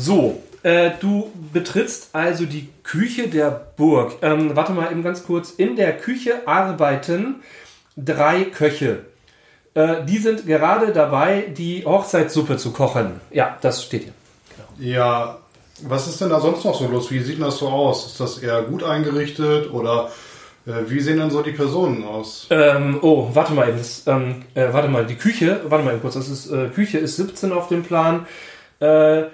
So, äh, du betrittst also die Küche der Burg. Ähm, warte mal eben ganz kurz. In der Küche arbeiten drei Köche. Äh, die sind gerade dabei, die Hochzeitssuppe zu kochen. Ja, das steht hier. Ja, was ist denn da sonst noch so los? Wie sieht denn das so aus? Ist das eher gut eingerichtet oder äh, wie sehen denn so die Personen aus? Ähm, oh, warte mal eben. Das, ähm, äh, warte mal, die Küche, warte mal eben kurz. Das ist, äh, Küche ist 17 auf dem Plan. Äh,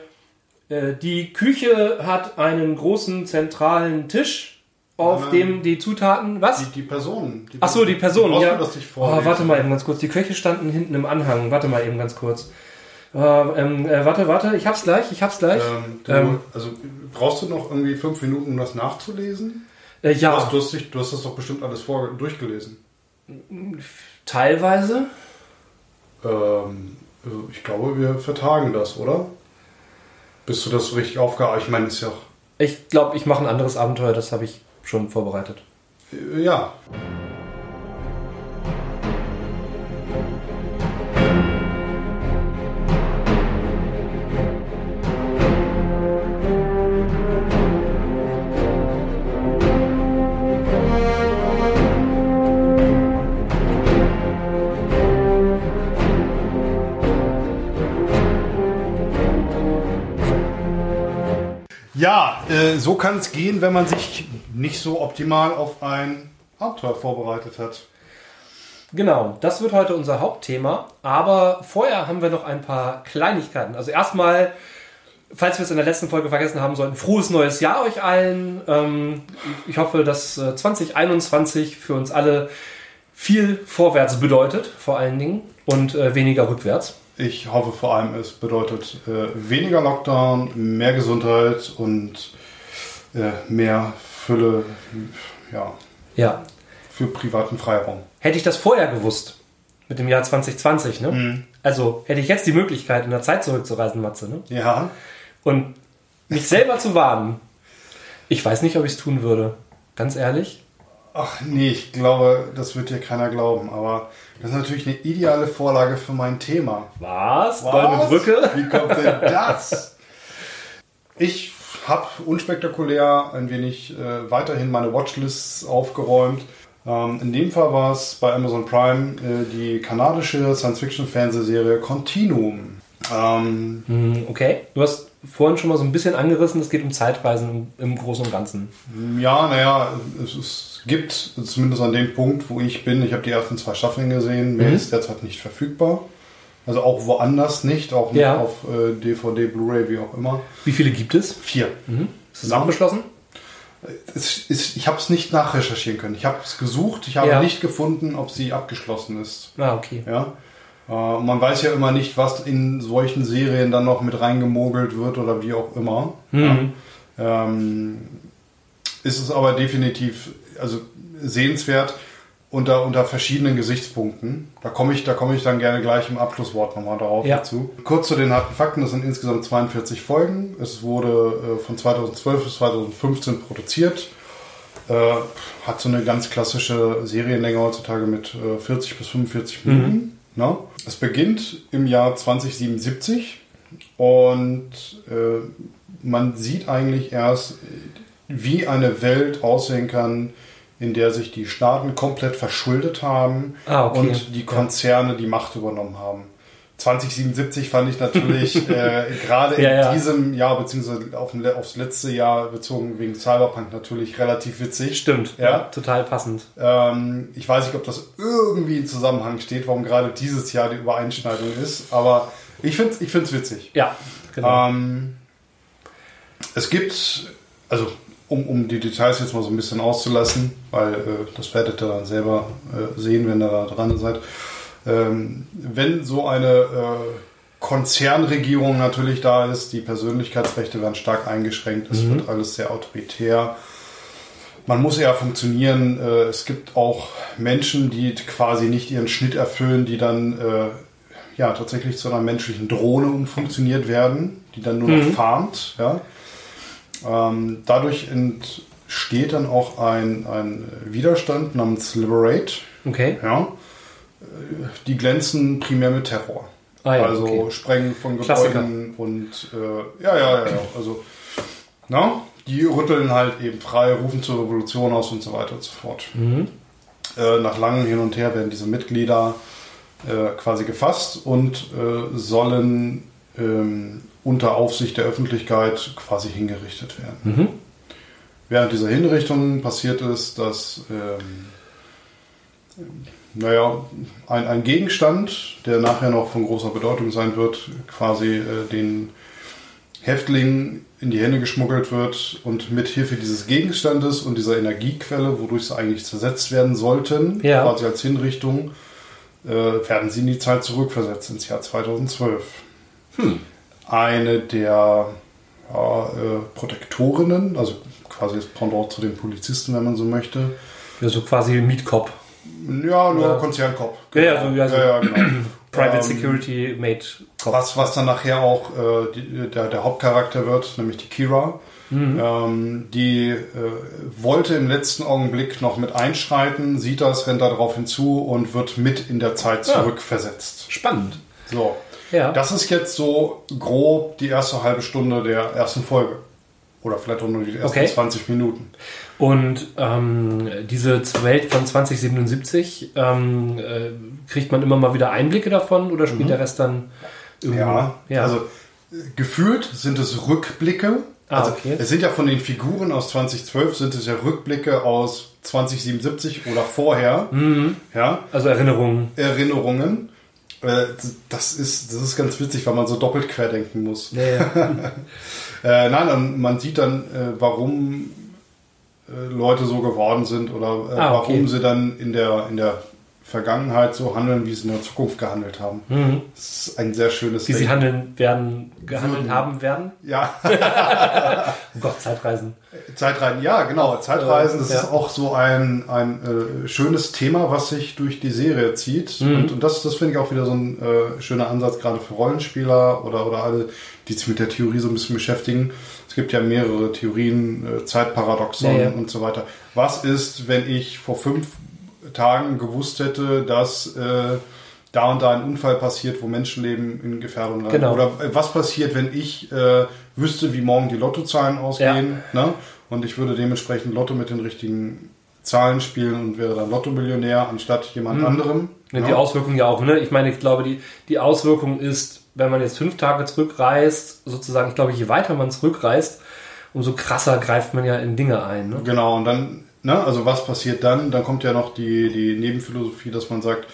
die Küche hat einen großen zentralen Tisch, auf Nein. dem die Zutaten. Was? Die, die Personen. Die Ach so, die Personen, ja. das nicht Oh, warte mal eben ganz kurz. Die Köche standen hinten im Anhang. Warte mal eben ganz kurz. Äh, ähm, äh, warte, warte. Ich hab's gleich. Ich hab's gleich. Ähm, du, Ähm. also brauchst du noch irgendwie fünf Minuten, um das nachzulesen? äh, Du, ja, hast, du, hast dich, du hast das doch bestimmt alles vor durchgelesen. teilweise. Ähm, also ich glaube, wir vertagen das, oder? Bist du das so richtig aufgearbeitet? Ich meine, ist ja auch. Ich glaube, ich mache ein anderes Abenteuer. Das habe ich schon vorbereitet. Ja. Ja, äh, so kann es gehen, wenn man sich nicht so optimal auf ein Abenteuer vorbereitet hat. Genau, das wird heute unser Hauptthema. Aber vorher haben wir noch ein paar Kleinigkeiten. Also erstmal, falls wir es in der letzten Folge vergessen haben sollten, frohes neues Jahr euch allen. Ähm, ich hoffe, dass äh, 2021 für uns alle viel vorwärts bedeutet, vor allen Dingen, und äh, weniger rückwärts. Ich hoffe vor allem, es bedeutet äh, weniger Lockdown, mehr Gesundheit und äh, mehr Fülle ja, Ja. für privaten Freiraum. Hätte ich das vorher gewusst, mit dem Jahr 2020, ne? Also hätte ich jetzt die Möglichkeit, in der Zeit zurückzureisen, Matze, ne? Ja, Und mich selber zu warnen. Ich weiß nicht, ob ich es tun würde. Ganz ehrlich. Ach nee, ich glaube, das wird dir keiner glauben, aber das ist natürlich eine ideale Vorlage für mein Thema. Was? Goldene Brücke? Wie kommt denn das? Ich habe unspektakulär ein wenig äh, weiterhin meine Watchlists aufgeräumt. Ähm, in dem Fall war es bei Amazon Prime äh, die kanadische Science-Fiction-Fernsehserie Continuum. Ähm, Hm, Okay. Du hast vorhin schon mal so ein bisschen angerissen, es geht um Zeitreisen im, im Großen und Ganzen. ja, naja, es, es gibt zumindest an dem Punkt, wo ich bin, ich habe die ersten zwei Staffeln gesehen, mehr Mhm. ist derzeit nicht verfügbar. Also auch woanders nicht, auch nicht Ja. auf äh, DVD, Blu-ray, wie auch immer. Wie viele gibt es? Vier. Ist es abgeschlossen? Es ist, ich habe es nicht nachrecherchieren können. Ich habe es gesucht, ich habe Ja. nicht gefunden, ob sie abgeschlossen ist. Ah, okay. Ja? Äh, man weiß ja immer nicht, was in solchen Serien dann noch mit reingemogelt wird oder wie auch immer. Mhm. Ja? Ähm, ist es aber definitiv also sehenswert unter, unter verschiedenen Gesichtspunkten. Da komme ich, da komme ich dann gerne gleich im Abschlusswort nochmal darauf Ja. dazu. Kurz zu den harten Fakten, das sind insgesamt 42 Folgen. Es wurde äh, von 2012 bis 2015 produziert. Äh, hat so eine ganz klassische Serienlänge heutzutage mit äh, 40 bis 45 Minuten. Ne? Es beginnt im Jahr 2077 und äh, man sieht eigentlich erst, wie eine Welt aussehen kann, in der sich die Staaten komplett verschuldet haben Ah, okay. und die Konzerne die Macht übernommen haben. 2077 fand ich natürlich äh, gerade Ja, in ja. diesem Jahr, beziehungsweise auf, aufs letzte Jahr bezogen wegen Cyberpunk natürlich relativ witzig. Stimmt. Ja. Total passend. Ähm, ich weiß nicht, ob das irgendwie in Zusammenhang steht, warum gerade dieses Jahr die Übereinschneidung ist, aber ich finde es ich find's witzig. Ja, genau. Ähm, es gibt, also um, um die Details jetzt mal so ein bisschen auszulassen, weil äh, das werdet ihr dann selber äh, sehen, wenn ihr da dran seid. Ähm, wenn so eine äh, Konzernregierung natürlich da ist, die Persönlichkeitsrechte werden stark eingeschränkt, es wird alles sehr autoritär. Man muss eher funktionieren. Äh, es gibt auch Menschen, die quasi nicht ihren Schnitt erfüllen, die dann äh, ja tatsächlich zu einer menschlichen Drohne umfunktioniert werden, die dann nur noch farmt. Ja. Ähm, dadurch entsteht dann auch ein, ein Widerstand namens Liberate. Okay. Ja. Äh, Die glänzen primär mit Terror. Ah ja, also okay. Sprengen von Klassiker. Gebäuden und äh, ja, ja, ja, ja. Also, na, die rütteln halt eben frei, rufen zur Revolution aus und so weiter und so fort. Mhm. Äh, nach langem Hin und Her werden diese Mitglieder äh, quasi gefasst und äh, sollen ähm, unter Aufsicht der Öffentlichkeit quasi hingerichtet werden. Mhm. Während dieser Hinrichtung passiert ist, dass ähm, naja, ein, ein Gegenstand, der nachher noch von großer Bedeutung sein wird, quasi äh, den Häftlingen in die Hände geschmuggelt wird und mit Hilfe dieses Gegenstandes und dieser Energiequelle, wodurch sie eigentlich zersetzt werden sollten, Ja. quasi als Hinrichtung, äh, werden sie in die Zeit zurückversetzt, ins Jahr 2012. Eine der ja, äh, Protektorinnen, also quasi das Pendant zu den Polizisten, wenn man so möchte, Ja, so quasi Meat-Cop. ja, nur Ja. Konzernkopf. Ja, ja, so- ja, so. ja, ja, genau. Private Ähm, Security Made Cop. Was, was dann nachher auch äh, die, der, der Hauptcharakter wird, nämlich die Kira. Mhm. Ähm, die äh, wollte im letzten Augenblick noch mit einschreiten, sieht das, rennt da drauf hinzu und wird mit in der Zeit zurückversetzt. Spannend. So. Ja. Das ist jetzt so grob die erste halbe Stunde der ersten Folge. Oder vielleicht auch nur die ersten Okay. 20 Minuten. Und ähm, diese Welt von 2077, ähm, äh, kriegt man immer mal wieder Einblicke davon oder spielt der Rest dann irgendwo? Ja, Mhm. ja. also äh, gefühlt sind es Rückblicke. Ah, also okay. es sind ja von den Figuren aus 2012 sind es ja Rückblicke aus 2077 oder vorher. Mhm. Ja, also Erinnerungen. Erinnerungen. Das ist, das ist ganz witzig, weil man so doppelt querdenken muss. Ja, ja. Äh, nein, dann, man sieht dann, äh, warum äh, Leute so geworden sind oder äh, Ah, okay. warum sie dann in der, in der Vergangenheit so handeln, wie sie in der Zukunft gehandelt haben. Mhm. Das ist ein sehr schönes Wie sie handeln werden, gehandelt Würden. haben werden. Ja, Oh Gott, Zeitreisen. Zeitreisen, ja, genau. Zeitreisen, das Ja. ist auch so ein, ein äh, schönes Thema, was sich durch die Serie zieht. Mhm. Und, und das, das finde ich auch wieder so ein äh, schöner Ansatz, gerade für Rollenspieler oder, oder alle, die sich mit der Theorie so ein bisschen beschäftigen. Es gibt ja mehrere Theorien, äh, Zeitparadoxon Ja, ja. und so weiter. Was ist, wenn ich vor fünf Tagen gewusst hätte, dass äh, da und da ein Unfall passiert, wo Menschenleben in Gefährdung landen? Genau. Oder äh, was passiert, wenn ich äh, wüsste, wie morgen die Lottozahlen ausgehen? Ne? Und ich würde dementsprechend Lotto mit den richtigen Zahlen spielen und wäre dann Lotto-Millionär anstatt jemand Mhm. anderem. Ja, ne? Die Auswirkung ja auch, ne? Ich meine, ich glaube, die, die Auswirkung ist, wenn man jetzt fünf Tage zurückreist, sozusagen, ich glaube, je weiter man zurückreist, umso krasser greift man ja in Dinge ein. Ne? Genau, und dann, ne, also was passiert dann? Dann kommt ja noch die, die Nebenphilosophie, dass man sagt,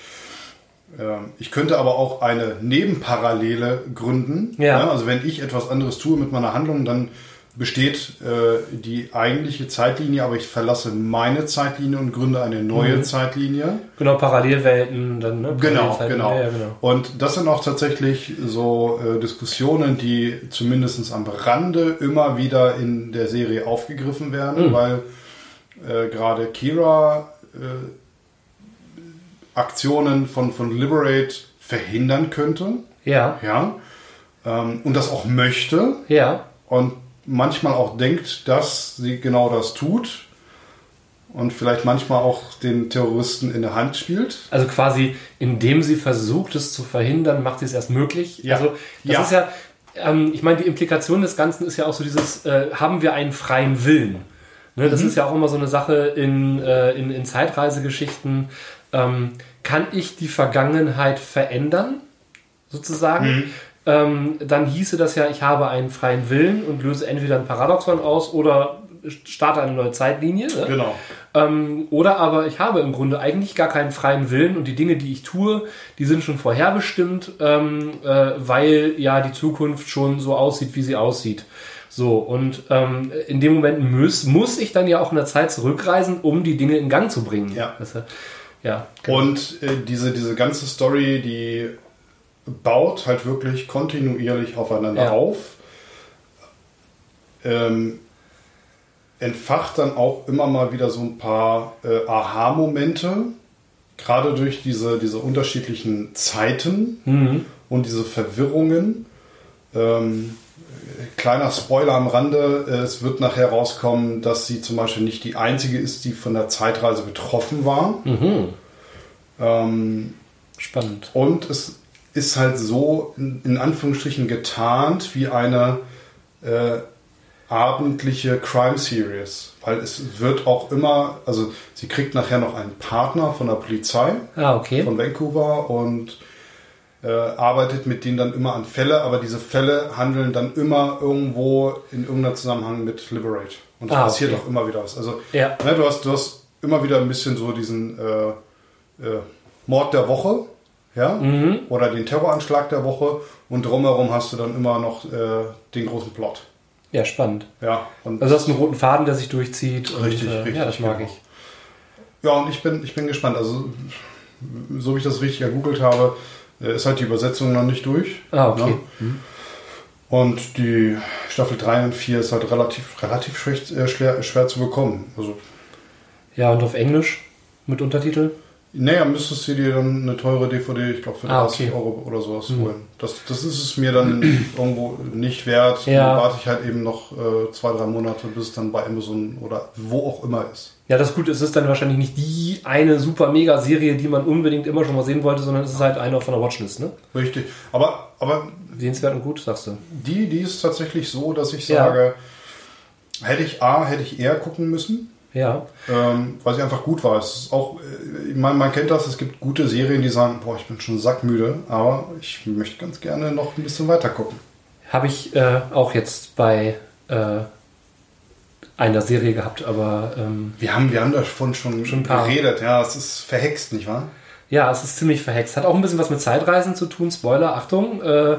ähm, ich könnte aber auch eine Nebenparallele gründen. Ja. Ne? Also wenn ich etwas anderes tue mit meiner Handlung, dann besteht äh, die eigentliche Zeitlinie, aber ich verlasse meine Zeitlinie und gründe eine neue Mhm. Zeitlinie. Genau, Parallelwelten, dann, ne? Genau, genau. Ja, ja, genau. Und das sind auch tatsächlich so äh, Diskussionen, die zumindest am Rande immer wieder in der Serie aufgegriffen werden, Mhm. weil äh, gerade Kira äh, Aktionen von, von Liberate verhindern könnte. Ja, Ja. Ähm, und das auch möchte ja. und manchmal auch denkt, dass sie genau das tut und vielleicht manchmal auch den Terroristen in der Hand spielt. Also quasi, indem sie versucht, es zu verhindern, macht sie es erst möglich. Ja. Also das Ja. ist ja, ähm, ich meine, die Implikation des Ganzen ist ja auch so dieses, äh, haben wir einen freien Willen? Ne, das ist ja auch immer so eine Sache in, äh, in, in Zeitreisegeschichten. Ähm, kann ich die Vergangenheit verändern, sozusagen? Ähm, dann hieße das ja, ich habe einen freien Willen und löse entweder ein Paradoxon aus oder starte eine neue Zeitlinie. Ne? Genau. Ähm, oder aber ich habe im Grunde eigentlich gar keinen freien Willen und die Dinge, die ich tue, die sind schon vorherbestimmt, ähm, äh, weil ja die Zukunft schon so aussieht, wie sie aussieht. So, und ähm, in dem Moment muss, muss ich dann ja auch in der Zeit zurückreisen, um die Dinge in Gang zu bringen. Ja. Das, äh, ja genau. Und äh, diese, diese ganze Story, die baut halt wirklich kontinuierlich aufeinander Ja. auf. Ähm, entfacht dann auch immer mal wieder so ein paar äh, Aha-Momente, gerade durch diese, diese unterschiedlichen Zeiten Mhm. und diese Verwirrungen. Ähm, äh, kleiner Spoiler am Rande, äh, es wird nachher rauskommen, dass sie zum Beispiel nicht die einzige ist, die von der Zeitreise betroffen war. Mhm. Ähm, Spannend. und es ist halt so in, in Anführungsstrichen getarnt wie eine äh, abendliche Crime Series. Weil es wird auch immer, also sie kriegt nachher noch einen Partner von der Polizei Ah, okay. von Vancouver und äh, arbeitet mit denen dann immer an Fälle, aber diese Fälle handeln dann immer irgendwo in irgendeinem Zusammenhang mit Liberate. Und es Ah, passiert okay. auch immer wieder was. Also Ja. ne, du, hast, du hast immer wieder ein bisschen so diesen äh, äh, Mord der Woche, ja, Mhm. oder den Terroranschlag der Woche und drumherum hast du dann immer noch äh, den großen Plot. Ja, spannend. Ja, und Also du hast einen roten Faden, der sich durchzieht. Und, Richtig, äh, richtig, Ja, das mag genau. ich. Ja, und ich bin, ich bin gespannt. Also, so wie ich das richtig gegoogelt habe, ist halt die Übersetzung noch nicht durch. Ah, okay. Ne? Und die Staffel 3 und 4 ist halt relativ, relativ schwer, äh, schwer, schwer zu bekommen. Also, Ja, und auf Englisch mit Untertitel? Naja, müsstest du dir dann eine teure DVD, ich glaube, für Ah, 30 okay. Euro oder sowas holen. Das, das ist es mir dann irgendwo nicht wert. Ja. Dann warte ich halt eben noch äh, zwei, drei Monate, bis es dann bei Amazon oder wo auch immer ist. Ja, das ist gut. Es ist dann wahrscheinlich nicht die eine super mega Serie, die man unbedingt immer schon mal sehen wollte, sondern es ist halt eine von der Watchlist, ne? Richtig. Aber, aber Sehenswert und gut, sagst du. Die, die ist tatsächlich so, dass ich Ja. sage, hätte ich A, hätte ich eher gucken müssen, Ja. ähm, weil sie einfach gut war. Es ist auch, äh, man, man kennt das, es gibt gute Serien, die sagen, boah, ich bin schon sackmüde, aber ich möchte ganz gerne noch ein bisschen weiter gucken. Habe ich äh, auch jetzt bei äh, einer Serie gehabt, aber ähm, Wir haben, wir haben davon schon, Schon geredet, ja, es ist verhext, nicht wahr? ja, es ist ziemlich verhext. Hat auch ein bisschen was mit Zeitreisen zu tun. Spoiler, Achtung. Äh,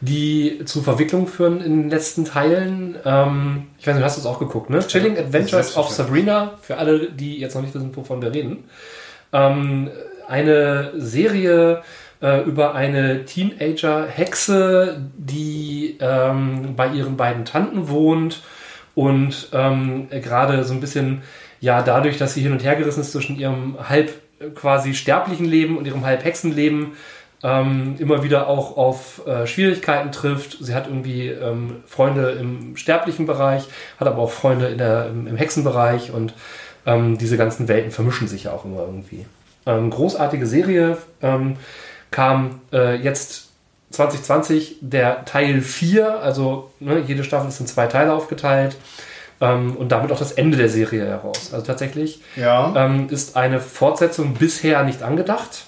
die zu Verwicklungen führen in den letzten Teilen. Ähm, ich weiß nicht, du hast es auch geguckt, ne? Chilling Adventures of. Sabrina, für alle, die jetzt noch nicht wissen, wovon wir reden. Ähm, eine Serie äh, über eine Teenager-Hexe, die ähm, bei ihren beiden Tanten wohnt und ähm, gerade so ein bisschen, ja, dadurch, dass sie hin und her gerissen ist zwischen ihrem halb äh, quasi sterblichen Leben und ihrem halb Hexenleben, ähm, immer wieder auch auf äh, Schwierigkeiten trifft. Sie hat irgendwie ähm, Freunde im sterblichen Bereich, hat aber auch Freunde in der, im, im Hexenbereich und ähm, diese ganzen Welten vermischen sich ja auch immer irgendwie. Ähm, großartige Serie ähm, kam äh, jetzt 2020 der Teil 4, also ne, jede Staffel ist in zwei Teile aufgeteilt ähm, und damit auch das Ende der Serie heraus. Also tatsächlich Ja, ähm, ist eine Fortsetzung bisher nicht angedacht.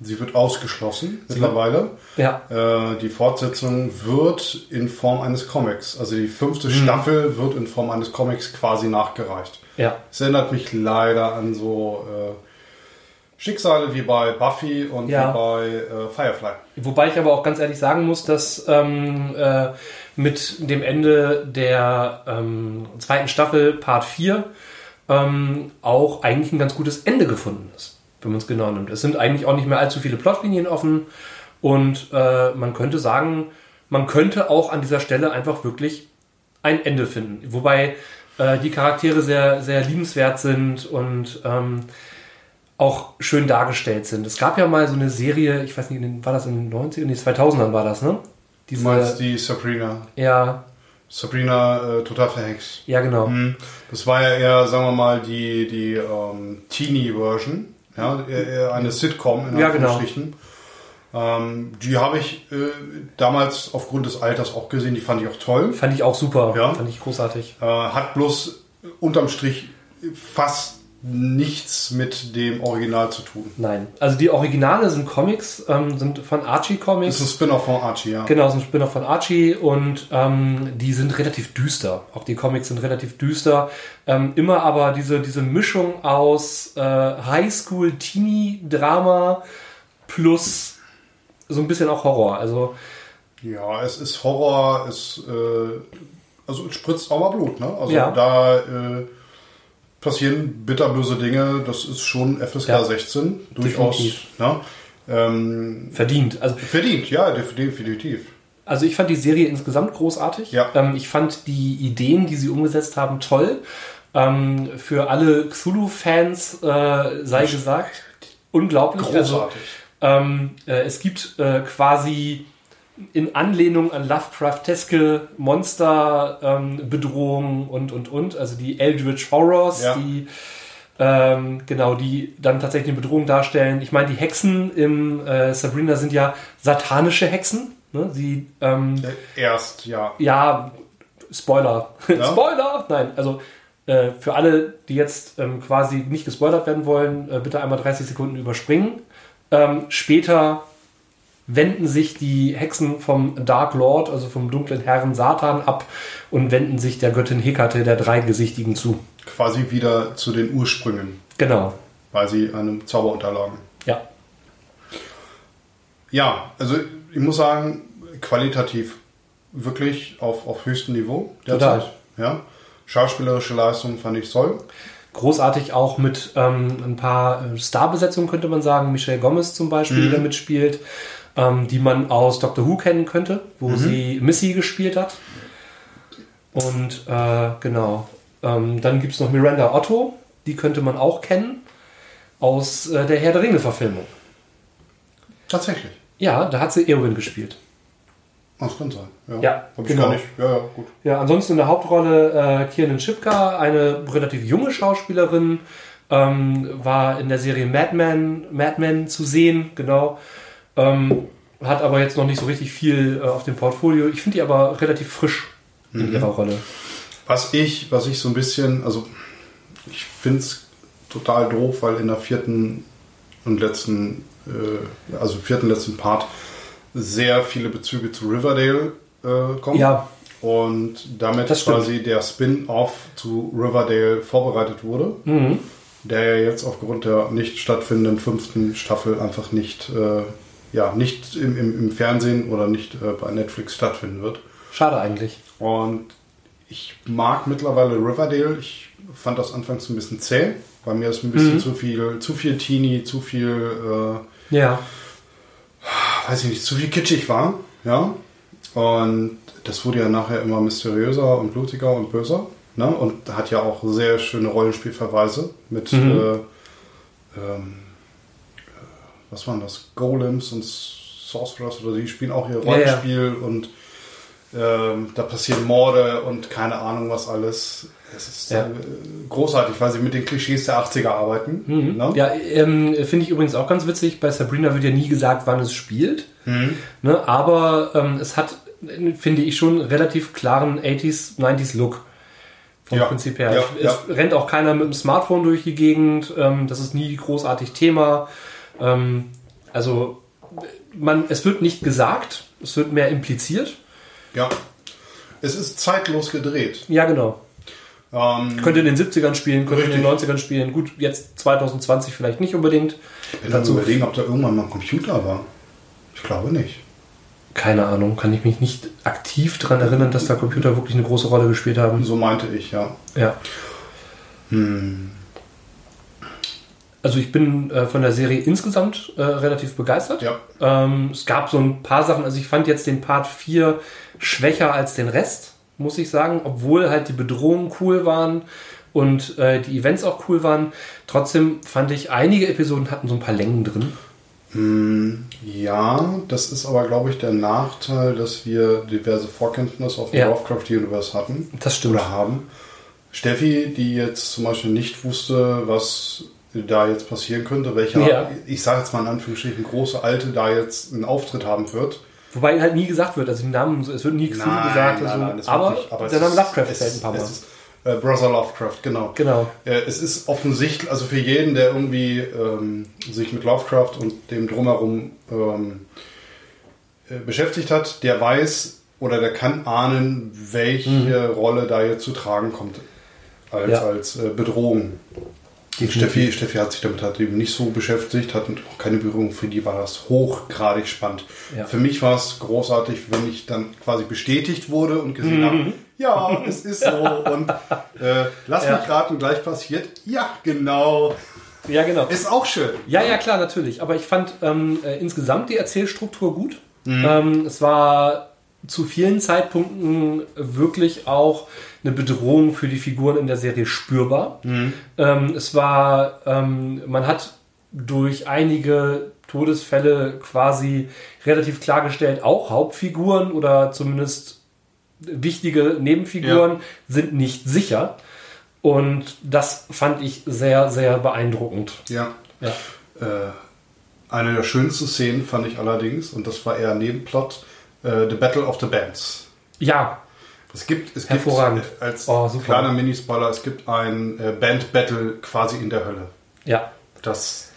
Sie wird ausgeschlossen mittlerweile. Ja, Äh, die Fortsetzung wird in Form eines Comics, also die fünfte Mhm. Staffel wird in Form eines Comics quasi nachgereicht. ja, Es erinnert mich leider an so äh, Schicksale wie bei Buffy und Ja. wie bei äh, Firefly. Wobei ich aber auch ganz ehrlich sagen muss, dass ähm, äh, mit dem Ende der ähm, zweiten Staffel, Part 4, ähm, auch eigentlich ein ganz gutes Ende gefunden ist, wenn man es genau nimmt. Es sind eigentlich auch nicht mehr allzu viele Plotlinien offen und äh, man könnte sagen, man könnte auch an dieser Stelle einfach wirklich ein Ende finden. Wobei äh, die Charaktere sehr, sehr liebenswert sind und ähm, auch schön dargestellt sind. Es gab ja mal so eine Serie, ich weiß nicht, war das in den 90ern? Nee, 2000ern war das, ne? Du Diese, meinst die Sabrina. ja, Sabrina äh, total verhext. ja, genau. Mhm. Das war ja eher, sagen wir mal, die, die ähm, Teenie-Version. Ja, eher, eher eine Sitcom in Ja, genau. Ähm, die habe ich äh, damals aufgrund des Alters auch gesehen, die fand ich auch toll. Fand ich auch super. Ja. Fand ich großartig. Äh, hat bloß unterm Strich fast nichts mit dem Original zu tun. Nein. Also die Originale sind Comics, ähm, sind von Archie Das Comics. ist ein Spin-off von Archie, ja. Genau, sind Spin-off von Archie und ähm, die sind relativ düster. Auch die Comics sind relativ düster. Ähm, immer aber diese, diese Mischung aus äh, Highschool-Teenie-Drama plus so ein bisschen auch Horror. Also Ja, es ist Horror, es, äh, also es spritzt auch mal Blut, ne? Also Ja. da äh, passieren bitterböse Dinge, das ist schon FSK Ja. 16, durchaus ne? ähm, verdient. Also verdient, ja, def- definitiv. Also ich fand die Serie insgesamt großartig. Ja. Ähm, ich fand die Ideen, die sie umgesetzt haben, toll. Ähm, für alle Xulu-Fans äh, sei gesagt, unglaublich. Also, Großartig. ähm, äh, es gibt äh, quasi in Anlehnung an Lovecrafteske Monster, ähm, und, und, und. Also die Eldritch Horrors, Ja. die Ähm, genau, die dann tatsächlich eine Bedrohung darstellen. Ich meine, die Hexen im äh, Sabrina sind ja satanische Hexen. Ne? Sie, ähm, Erst, ja. ja, Spoiler. Ja? Spoiler! Nein, also äh, für alle, die jetzt ähm, quasi nicht gespoilert werden wollen, äh, bitte einmal 30 Sekunden überspringen. Ähm, später wenden sich die Hexen vom Dark Lord, also vom dunklen Herrn Satan ab und wenden sich der Göttin Hekate, der Dreigesichtigen, zu. Quasi wieder zu den Ursprüngen, Genau. weil sie einem Zauber unterlagen. Ja. Ja, also ich muss sagen, qualitativ wirklich auf, auf höchstem Niveau Total. Ja. Schauspielerische Leistung fand ich toll. Großartig auch mit ähm, ein paar äh, Starbesetzungen, könnte man sagen. Michelle Gomez zum Beispiel, die da mitspielt, ähm, die man aus Doctor Who kennen könnte, wo sie Missy gespielt hat. Und äh, genau. Ähm, dann gibt es noch Miranda Otto, die könnte man auch kennen aus äh, der Herr der Ringe-Verfilmung. Tatsächlich. Ja, da hat sie Eowyn gespielt. Das kann sein. Ja, Ja, Hab ich genau. gar nicht. Ja, ja, gut. Ja, ansonsten in der Hauptrolle äh, Kiernan Shipka, eine relativ junge Schauspielerin, ähm, war in der Serie Mad Men, Mad Men zu sehen, genau. Ähm, hat aber jetzt noch nicht so richtig viel äh, auf dem Portfolio. Ich finde die aber relativ frisch in ihrer Rolle. Was ich, was ich so ein bisschen, also ich finde es total doof, weil in der vierten und letzten, äh, also vierten letzten Part sehr viele Bezüge zu Riverdale äh, kommen. Ja, Und damit quasi der Spin-off zu Riverdale vorbereitet wurde, mhm. der ja jetzt aufgrund der nicht stattfindenden fünften Staffel einfach nicht, äh, ja, nicht im, im, im Fernsehen oder nicht äh, bei Netflix stattfinden wird. schade eigentlich. Und ich mag mittlerweile Riverdale. Ich fand das anfangs ein bisschen zäh, weil mir ist ein bisschen Mhm. zu viel, zu viel Teenie, zu viel, Ja, äh, weiß ich nicht, zu viel kitschig war. Ja. Und das wurde ja nachher immer mysteriöser und blutiger und böser. Ne? Und hat ja auch sehr schöne Rollenspielverweise mit, Mhm. äh, ähm, äh, was waren das? Golems und Sorcerers oder die spielen auch ihr Ja, ja. Rollenspiel und ähm, da passieren Morde und keine Ahnung was alles. Es ist Ja. äh, großartig, weil sie mit den Klischees der 80er arbeiten. Mhm. Ne? Ja, ähm, finde ich übrigens auch ganz witzig. Bei Sabrina wird ja nie gesagt, wann es spielt. Mhm. Ne? Aber ähm, es hat, finde ich, schon einen relativ klaren 80s, 90s Look. Vom Ja, Prinzip her. ja, es rennt auch keiner mit dem Smartphone durch die Gegend. Ähm, das ist nie großartig Thema. Ähm, also, man, es wird nicht gesagt, es wird mehr impliziert. ja. Es ist zeitlos gedreht. Ja, genau. Ähm, Könnte in den 70ern spielen, könnte in den Richtig. 90ern spielen. Gut, jetzt 2020 vielleicht nicht unbedingt. ich bin dann überlegen, ob da irgendwann mal ein Computer war. Ich glaube nicht. Keine Ahnung, kann ich mich nicht aktiv daran erinnern, dass da Computer wirklich eine große Rolle gespielt haben. So meinte ich, ja. Ja. Hm. Also ich bin äh, von der Serie insgesamt äh, relativ begeistert. Ja. Ähm, es gab so ein paar Sachen, also ich fand jetzt den Part 4 schwächer als den Rest, muss ich sagen, obwohl halt die Bedrohungen cool waren und äh, die Events auch cool waren. Trotzdem fand ich, einige Episoden hatten so ein paar Längen drin. Hm, ja, das ist aber, glaube ich, der Nachteil, dass wir diverse Vorkenntnisse auf dem Ja. Lovecraft Universe hatten. Das stimmt. Oder haben. Steffi, die jetzt zum Beispiel nicht wusste, was da jetzt passieren könnte, welcher, Ja. ich sage jetzt mal in Anführungsstrichen, große Alte da jetzt einen Auftritt haben wird. Wobei halt nie gesagt wird, also die Namen, es wird nie Cthulhu gesagt, also, es wird aber, nicht, es der Name Lovecraft fällt ist- ein paar Mal. ist, äh, Brother Lovecraft, genau. Genau. Äh, es ist offensichtlich, also für jeden, der irgendwie ähm, sich mit Lovecraft und dem drumherum ähm, äh, beschäftigt hat, der weiß oder der kann ahnen, welche Rolle da jetzt zu tragen kommt als, Mhm. Ja. als äh, Bedrohung. Steffi, Steffi hat sich damit halt eben nicht so beschäftigt, hat auch keine Berührung. Für die war das hochgradig spannend. Ja. Für mich war es großartig, wenn ich dann quasi bestätigt wurde und gesehen habe, ja, es ist so. Und äh, lass Ja. mich raten, gleich passiert. Ja, genau. Ja, genau. Ist auch schön. Ja, ja, klar, natürlich. Aber ich fand ähm, äh, insgesamt die Erzählstruktur gut. Ähm, es war zu vielen Zeitpunkten wirklich auch eine Bedrohung für die Figuren in der Serie spürbar. Ähm, es war, ähm, man hat durch einige Todesfälle quasi relativ klargestellt, auch Hauptfiguren oder zumindest wichtige Nebenfiguren sind nicht sicher. Und das fand ich sehr, sehr beeindruckend. Ja. Ja. Äh, eine der schönsten Szenen fand ich allerdings, und das war eher Nebenplot, äh, The Battle of the Bands. Ja, Es gibt, es Hervorragend. gibt als Oh, kleiner Minispoiler, es gibt ein äh, Band-Battle quasi in der Hölle. ja, Das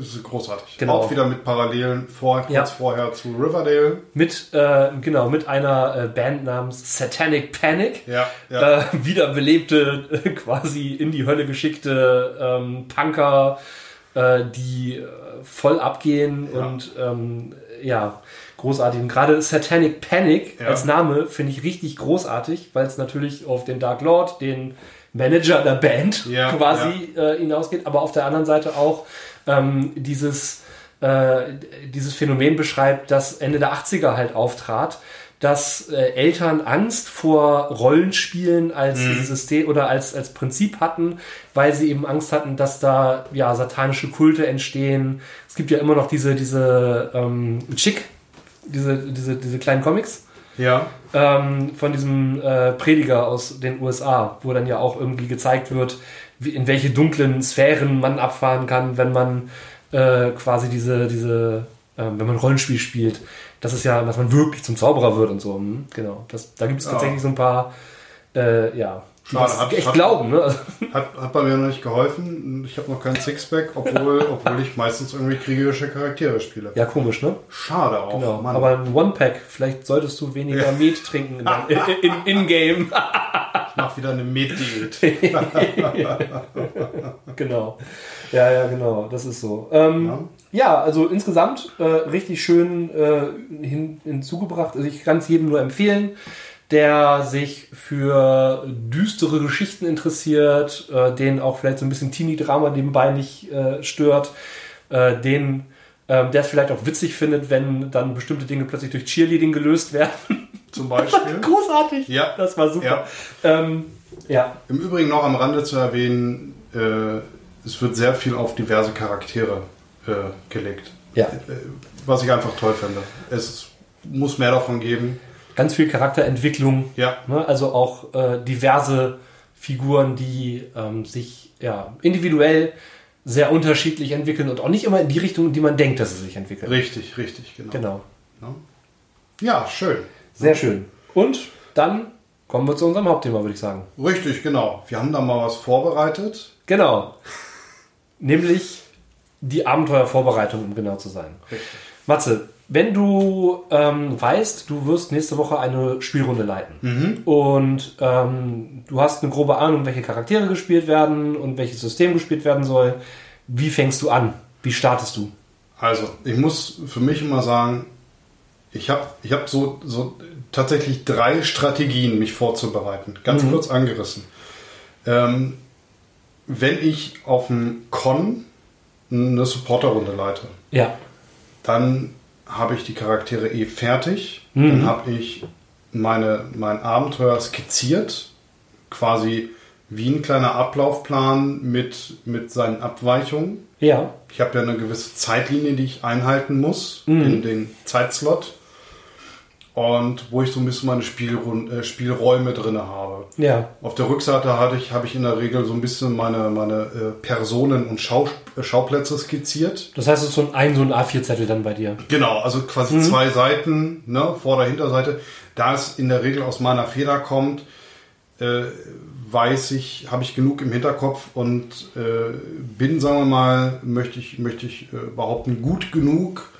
ist großartig. Genau. Auch wieder mit Parallelen vor, kurz Ja. vorher zu Riverdale. mit, äh, genau, mit einer äh, Band namens Satanic Panic. Ja, ja. Äh, wiederbelebte, äh, quasi in die Hölle geschickte ähm, Punker, die voll abgehen Ja. und ähm, ja, großartig. Und gerade Satanic Panic Ja. als Name finde ich richtig großartig, weil es natürlich auf den Dark Lord, den Manager der Band Ja, quasi Äh, hinausgeht, aber auf der anderen Seite auch ähm, dieses, äh, dieses Phänomen beschreibt, das Ende der 80er halt auftrat, dass äh, Eltern Angst vor Rollenspielen als System oder als, als Prinzip hatten, weil sie eben Angst hatten, dass da ja satanische Kulte entstehen. Es gibt ja immer noch diese, diese ähm, Chick, diese, diese, diese kleinen Comics ja. ähm, von diesem äh, Prediger aus den USA, wo dann ja auch irgendwie gezeigt wird, wie, in welche dunklen Sphären man abfahren kann, wenn man äh, quasi diese, diese ähm, wenn man Rollenspiel spielt. Das ist ja, dass man wirklich zum Zauberer wird und so. Hm, genau. Das, da gibt es tatsächlich so ein paar, äh, ja, Schade, hat- echt hat- glauben. Ne? Hat, hat bei mir noch nicht geholfen. Ich habe noch kein Sixpack, obwohl, obwohl ich meistens irgendwie kriegerische Charaktere spiele. ja, komisch, ne? Schade auch. Genau. Mann. Aber ein One-Pack, vielleicht solltest du weniger Met trinken in, dein- in, in, in-game. ich mach wieder eine Med-Diät. Genau. Ja, ja, genau. Das ist so. Ähm, Ja. ja. also insgesamt äh, richtig schön äh, hin, hinzugebracht. Also ich kann es jedem nur empfehlen, der sich für düstere Geschichten interessiert, äh, den auch vielleicht so ein bisschen Teenie-Drama nebenbei nicht äh, stört, äh, den ähm, der es vielleicht auch witzig findet, wenn dann bestimmte Dinge plötzlich durch Cheerleading gelöst werden. Zum Beispiel. Großartig. Ja. Das war super. Ähm, ja. Im Übrigen noch am Rande zu erwähnen, äh, es wird sehr viel auf diverse Charaktere äh, gelegt. Ja. Äh, was ich einfach toll finde. Es muss mehr davon geben. Ganz viel Charakterentwicklung. Ja. Ne? Also auch äh, diverse Figuren, die ähm, sich ja, individuell sehr unterschiedlich entwickeln und auch nicht immer in die Richtung, in die man denkt, dass sie sich entwickeln. Richtig, richtig, genau. Genau. Ja, schön. Sehr schön. Und dann kommen wir zu unserem Hauptthema, würde ich sagen. Richtig, genau. Wir haben da mal was vorbereitet. Genau. Nämlich die Abenteuervorbereitung, um genau zu sein. Richtig. Matze, wenn du ähm, weißt, du wirst nächste Woche eine Spielrunde leiten und ähm, du hast eine grobe Ahnung, welche Charaktere gespielt werden und welches System gespielt werden soll, wie fängst du an? Wie startest du? Also, ich muss für mich immer sagen, ich habe ich hab so, so tatsächlich drei Strategien, mich vorzubereiten. Ganz kurz angerissen. Ähm, wenn ich auf dem Con eine Supporterrunde leite, Ja. dann habe ich die Charaktere eh fertig. Dann habe ich meine, mein Abenteuer skizziert, quasi wie ein kleiner Ablaufplan mit, mit seinen Abweichungen. Ja. Ich habe ja eine gewisse Zeitlinie, die ich einhalten muss, in den Zeitslot. Und wo ich so ein bisschen meine Spielrun äh, Spielräume drin habe. Ja. Auf der Rückseite hatte ich, habe ich in der Regel so ein bisschen meine, meine äh, Personen und Schau, äh, Schauplätze skizziert. Das heißt, es ist so ein, so ein A4-Zettel dann bei dir. Genau, also quasi zwei Seiten, ne, Vorder- Hinterseite. Da es in der Regel aus meiner Feder kommt, äh, weiß ich, habe ich genug im Hinterkopf und äh, bin, sagen wir mal, möchte ich, möchte ich äh, behaupten, gut genug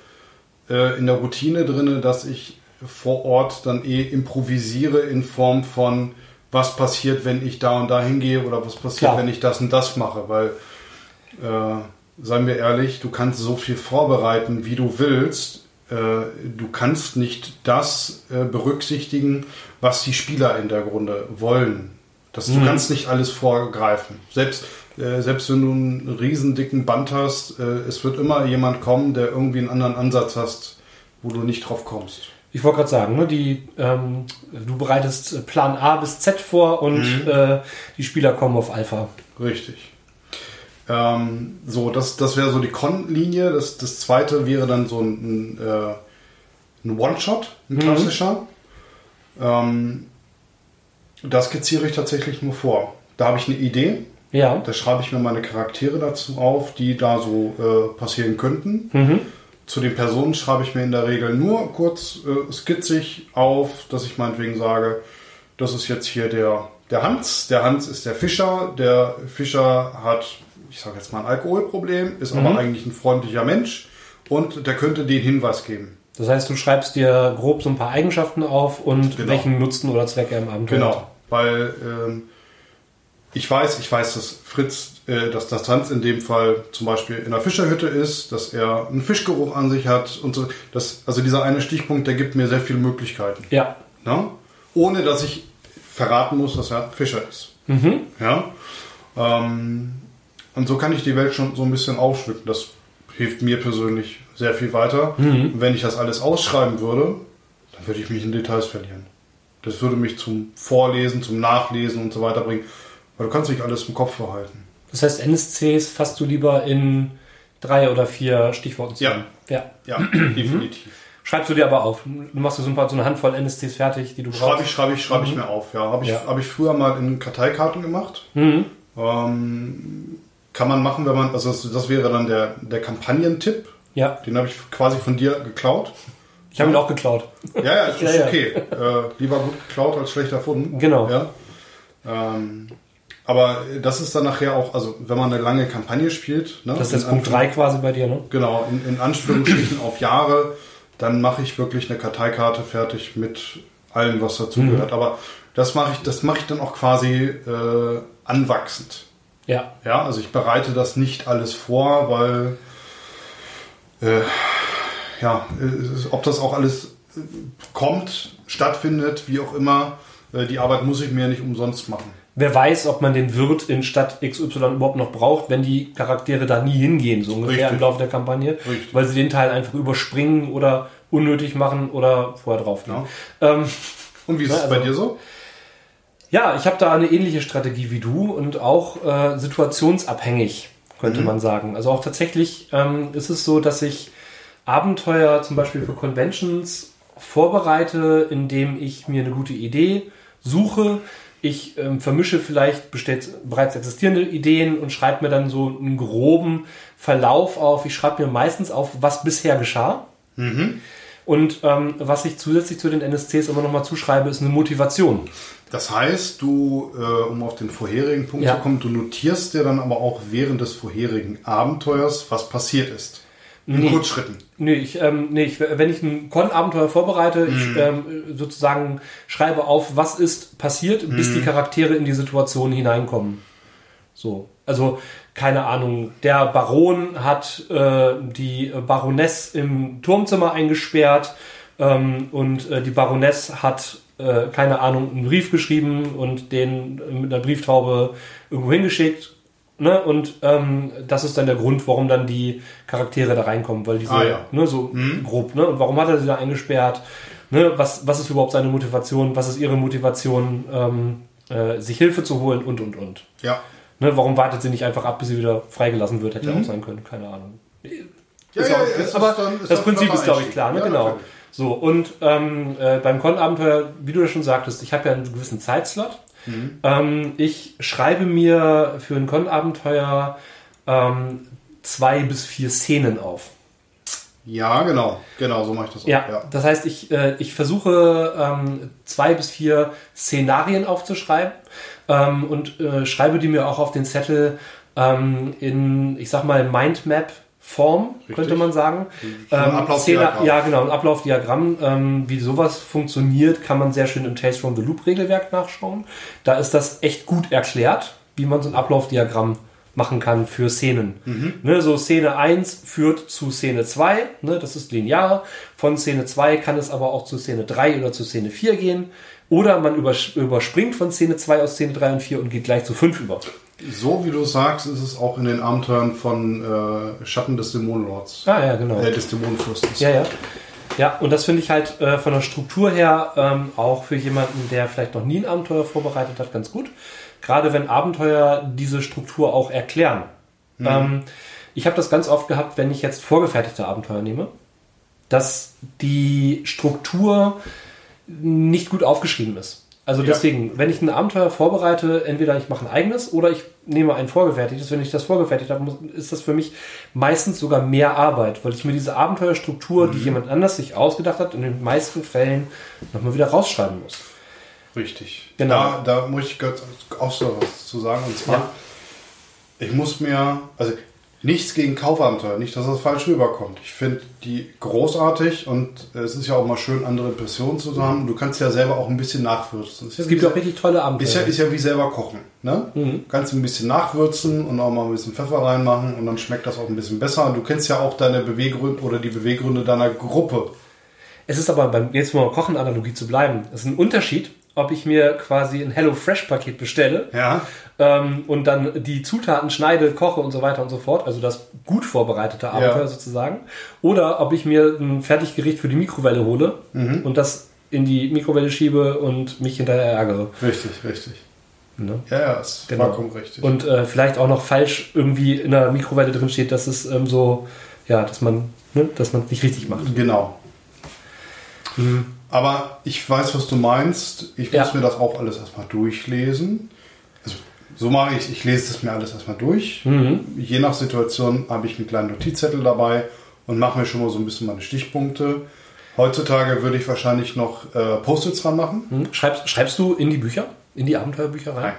in der Routine drinne, dass ich vor Ort dann eh improvisiere in Form von was passiert, wenn ich da und da hingehe oder was passiert, Klar. wenn ich das und das mache, weil äh, seien wir ehrlich, du kannst so viel vorbereiten, wie du willst. Äh, du kannst nicht das äh, berücksichtigen, was die Spieler in der Grunde wollen. Das, Du kannst nicht alles vorgreifen. Selbst, äh, selbst wenn du einen riesen dicken Band hast, äh, es wird immer jemand kommen, der irgendwie einen anderen Ansatz hast, wo du nicht drauf kommst. Ich wollte gerade sagen, ne, die, ähm, du bereitest Plan A bis Z vor und äh, die Spieler kommen auf Alpha. Richtig. Ähm, so, das, das wäre so die Con-Linie. Das, das zweite wäre dann so ein, ein, äh, ein One-Shot, ein klassischer. Ähm, das skizziere ich tatsächlich nur vor. da habe ich eine Idee. Ja. Da schreibe ich mir meine Charaktere dazu auf, die da so äh, passieren könnten. Mhm. Zu den Personen schreibe ich mir in der Regel nur kurz äh, skizzig auf, dass ich meinetwegen sage, das ist jetzt hier der, der Hans. Der Hans ist der Fischer. Der Fischer hat, ich sage jetzt mal, ein Alkoholproblem, ist aber eigentlich ein freundlicher Mensch und der könnte den Hinweis geben. Das heißt, du schreibst dir grob so ein paar Eigenschaften auf und Genau. welchen Nutzen oder Zweck er im Abenteuer hat. Genau, weil ähm, ich weiß, ich weiß, dass Fritz, äh, dass das Hans in dem Fall zum Beispiel in der Fischerhütte ist, dass er einen Fischgeruch an sich hat und so. Das, also dieser eine Stichpunkt, der gibt mir sehr viele Möglichkeiten. Ja. Ne? Ohne dass ich verraten muss, dass er Fischer ist. Ja? Ähm, und so kann ich die Welt schon so ein bisschen aufschmücken. Das hilft mir persönlich sehr viel weiter. Und wenn ich das alles ausschreiben würde, dann würde ich mich in Details verlieren. Das würde mich zum Vorlesen, zum Nachlesen und so weiter bringen. Weil du kannst nicht alles im Kopf behalten. Das heißt, NSCs fasst du lieber in drei oder vier Stichworten zusammen. Ja. Ja, definitiv. Schreibst du dir aber auf. Du machst dir so ein paar so eine Handvoll NSCs fertig, die du Schreibe brauchst. ich, schreibe ich, schreibe ich mir auf. Ja, habe ich, Ja. habe ich früher mal in Karteikarten gemacht. Mhm. Ähm, kann man machen, wenn man, also das, das wäre dann der, der Kampagnentipp. Ja. Den habe ich quasi von dir geklaut. Ich habe ihn auch geklaut. Ja, ja, ist Ja, ja. okay. Äh, lieber gut geklaut als schlecht erfunden. Genau. Ja. Ähm, aber das ist dann nachher auch, also wenn man eine lange Kampagne spielt, ne, Das ist jetzt Punkt Anführungs- 3 quasi bei dir, ne? Genau, in, in Anführungsstrichen auf Jahre, dann mache ich wirklich eine Karteikarte fertig mit allem, was dazugehört. Mhm. Aber das mache ich, das mache ich dann auch quasi äh, anwachsend. Ja. Ja, also ich bereite das nicht alles vor, weil äh, ja, ob das auch alles äh, kommt, stattfindet, wie auch immer, äh, die Arbeit muss ich mir nicht umsonst machen. Wer weiß, ob man den Wirt in Stadt XY überhaupt noch braucht, wenn die Charaktere da nie hingehen, so ungefähr Richtig. im Laufe der Kampagne, Richtig. weil sie den Teil einfach überspringen oder unnötig machen oder vorher draufgehen. Ja. Ähm, Und wie ist Ja, es bei also- dir so? Ja, ich habe da eine ähnliche Strategie wie du und auch äh, situationsabhängig, könnte man sagen. Also auch tatsächlich ähm, ist es so, dass ich Abenteuer zum Beispiel für Conventions vorbereite, indem ich mir eine gute Idee suche. Ich ähm, vermische vielleicht bereits existierende Ideen und schreibe mir dann so einen groben Verlauf auf. Ich schreibe mir meistens auf, was bisher geschah. Und ähm, was ich zusätzlich zu den NSCs immer noch mal zuschreibe, ist eine Motivation. Das heißt, du, äh, um auf den vorherigen Punkt Ja. zu kommen, du notierst dir dann aber auch während des vorherigen Abenteuers, was passiert ist. In Nee. Kurzschritten. Nee, ich, ähm, nee ich, wenn ich ein Con-Abenteuer vorbereite, Mhm. ich ähm, sozusagen schreibe auf, was ist passiert, bis Mhm. die Charaktere in die Situation hineinkommen. So. Also, keine Ahnung, der Baron hat äh, die Baroness im Turmzimmer eingesperrt ähm, und äh, die Baroness hat, äh, keine Ahnung, einen Brief geschrieben und den mit einer Brieftaube irgendwo hingeschickt. Ne? Und ähm, das ist dann der Grund, warum dann die Charaktere da reinkommen, weil diese, Ah, ja. ne, so grob, ne? Und warum hat er sie da eingesperrt? Ne? Was, was ist überhaupt seine Motivation? Was ist ihre Motivation, ähm, äh, sich Hilfe zu holen und und und? Ja. Ne? Warum wartet sie nicht einfach ab, bis sie wieder freigelassen wird? Hätte ja auch sein können, keine Ahnung. Ja, Ist ja, auch, es ist aber dann- ist das Prinzip ist, glaube ich, klar, ne? Ja, genau. natürlich. So, und ähm, äh, beim Con-Abenteuer, wie du ja schon sagtest, ich habe ja einen gewissen Zeitslot. Mhm. Ähm, ich schreibe mir für ein Con-Abenteuer ähm, zwei bis vier Szenen auf. Ja, genau. Genau, so mache ich das auch. Ja, das heißt, ich, äh, ich versuche ähm, zwei bis vier Szenarien aufzuschreiben ähm, und äh, schreibe die mir auch auf den Zettel ähm, in, ich sag mal, Mindmap-Form, Richtig. könnte man sagen. Ähm, Ablaufdiagramm. Ja, genau, ein Ablaufdiagramm. Ähm, wie sowas funktioniert, kann man sehr schön im Tales from the Loop-Regelwerk nachschauen. Da ist das echt gut erklärt, wie man so ein Ablaufdiagramm machen kann für Szenen. Mhm. Ne, so Szene 1 führt zu Szene 2, ne, das ist linear. Von Szene 2 kann es aber auch zu Szene 3 oder zu Szene 4 gehen. Oder man übers- überspringt von Szene 2 aus Szene 3 und 4 und geht gleich zu 5 über. So wie du sagst, ist es auch in den Abenteuern von äh, Schatten des Dämonenlords. Ah ja, genau. Äh, des Dämonenfürstens. Ja, ja. Ja, und das finde ich halt äh, von der Struktur her ähm, auch für jemanden, der vielleicht noch nie ein Abenteuer vorbereitet hat, ganz gut. Gerade wenn Abenteuer diese Struktur auch erklären. Ähm, ich habe das ganz oft gehabt, wenn ich jetzt vorgefertigte Abenteuer nehme, dass die Struktur nicht gut aufgeschrieben ist. Also Ja. deswegen, wenn ich ein Abenteuer vorbereite, entweder ich mache ein eigenes oder ich nehme ein vorgefertigtes. Wenn ich das vorgefertigt habe, ist das für mich meistens sogar mehr Arbeit, weil ich mir diese Abenteuerstruktur, Mhm. die jemand anders sich ausgedacht hat, in den meisten Fällen nochmal wieder rausschreiben muss. Richtig. Genau. Da, da muss ich auch so was zu sagen. Und zwar, Ja. ich muss mir, also nichts gegen Kaufabenteuer, nicht, dass das falsch rüberkommt. Ich finde die großartig und es ist ja auch mal schön, andere Impressionen zu haben. Du kannst ja selber auch ein bisschen nachwürzen. Es gibt auch richtig tolle Abenteuer. Ist ja, ist ja wie selber kochen. Ne? Mhm. Kannst ein bisschen nachwürzen und auch mal ein bisschen Pfeffer reinmachen und dann schmeckt das auch ein bisschen besser. Und du kennst ja auch deine Beweggründe oder die Beweggründe deiner Gruppe. Es ist aber beim jetzt mal Kochen-Analogie zu bleiben. Es ist ein Unterschied, ob ich mir quasi ein Hello Fresh Paket bestelle Ja. ähm, und dann die Zutaten schneide, koche und so weiter und so fort, also das gut vorbereitete Abenteuer Ja. sozusagen, oder ob ich mir ein Fertiggericht für die Mikrowelle hole Mhm. und das in die Mikrowelle schiebe und mich hinterher ärgere. Richtig, richtig. Ne? Ja, ja, ist Genau. vollkommen richtig. Und äh, vielleicht auch noch falsch irgendwie in der Mikrowelle drin steht, dass es ähm, so, ja, dass man, ne, dass man es nicht richtig macht. Genau. Aber ich weiß, was du meinst. Ich muss Ja. mir das auch alles erstmal durchlesen. Also, so mache ich Ich lese es mir alles erstmal durch. Mhm. Je nach Situation habe ich einen kleinen Notizzettel dabei und mache mir schon mal so ein bisschen meine Stichpunkte. Heutzutage würde ich wahrscheinlich noch äh, Post-its dran machen. Hm? Schreibst, schreibst du in die Bücher? In die Abenteuerbücher rein?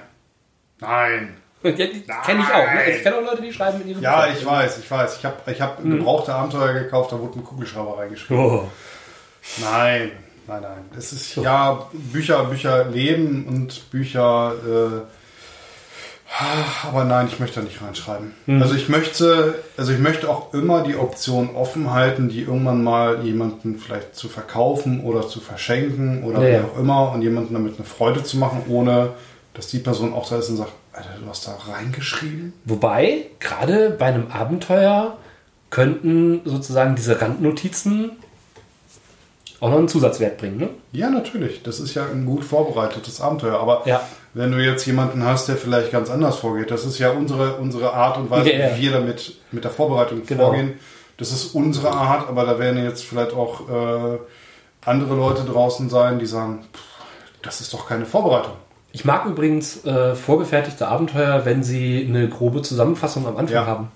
Nein. Ja, die kenne ich auch. Ne? Ich kenne auch Leute, die schreiben in ihre Ja, Bücher. ich weiß, ich weiß. Ich habe ich hab gebrauchte Abenteuer gekauft, da wurde ein Kugelschreiber reingeschrieben. Oh. Nein, nein, nein. Es ist ja Bücher, Bücher leben und Bücher. Äh, aber nein, ich möchte da nicht reinschreiben. Also ich möchte, also ich möchte auch immer die Option offen halten, die irgendwann mal jemanden vielleicht zu verkaufen oder zu verschenken oder Ja, wie auch immer und jemanden damit eine Freude zu machen, ohne dass die Person auch da ist und sagt, Alter, du hast da reingeschrieben. Wobei, gerade bei einem Abenteuer könnten sozusagen diese Randnotizen auch noch einen Zusatzwert bringen. Ne? Ja, natürlich. Das ist ja ein gut vorbereitetes Abenteuer. Aber Ja. wenn du jetzt jemanden hast, der vielleicht ganz anders vorgeht, das ist ja unsere, unsere Art und Weise, Ja, ja. wie wir damit mit der Vorbereitung Genau. vorgehen. Das ist unsere Art, aber da werden jetzt vielleicht auch äh, andere Leute draußen sein, die sagen, pff, das ist doch keine Vorbereitung. Ich mag übrigens äh, vorgefertigte Abenteuer, wenn sie eine grobe Zusammenfassung am Anfang haben.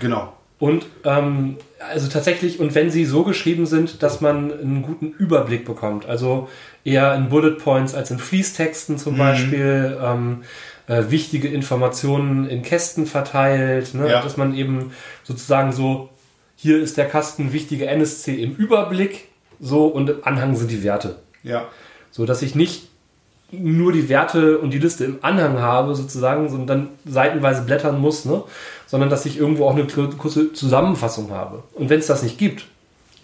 Genau. Und ähm, also tatsächlich, und wenn sie so geschrieben sind, dass man einen guten Überblick bekommt, also eher in Bullet Points als in Fließtexten zum Beispiel, ähm, äh, wichtige Informationen in Kästen verteilt, ne? Ja. dass man eben sozusagen so, hier ist der Kasten wichtige NSC im Überblick, so und im Anhang sind die Werte. Ja. So dass ich nicht nur die Werte und die Liste im Anhang habe, sozusagen, sondern dann seitenweise blättern muss, ne? sondern dass ich irgendwo auch eine kurze Zusammenfassung habe. Und wenn es das nicht gibt,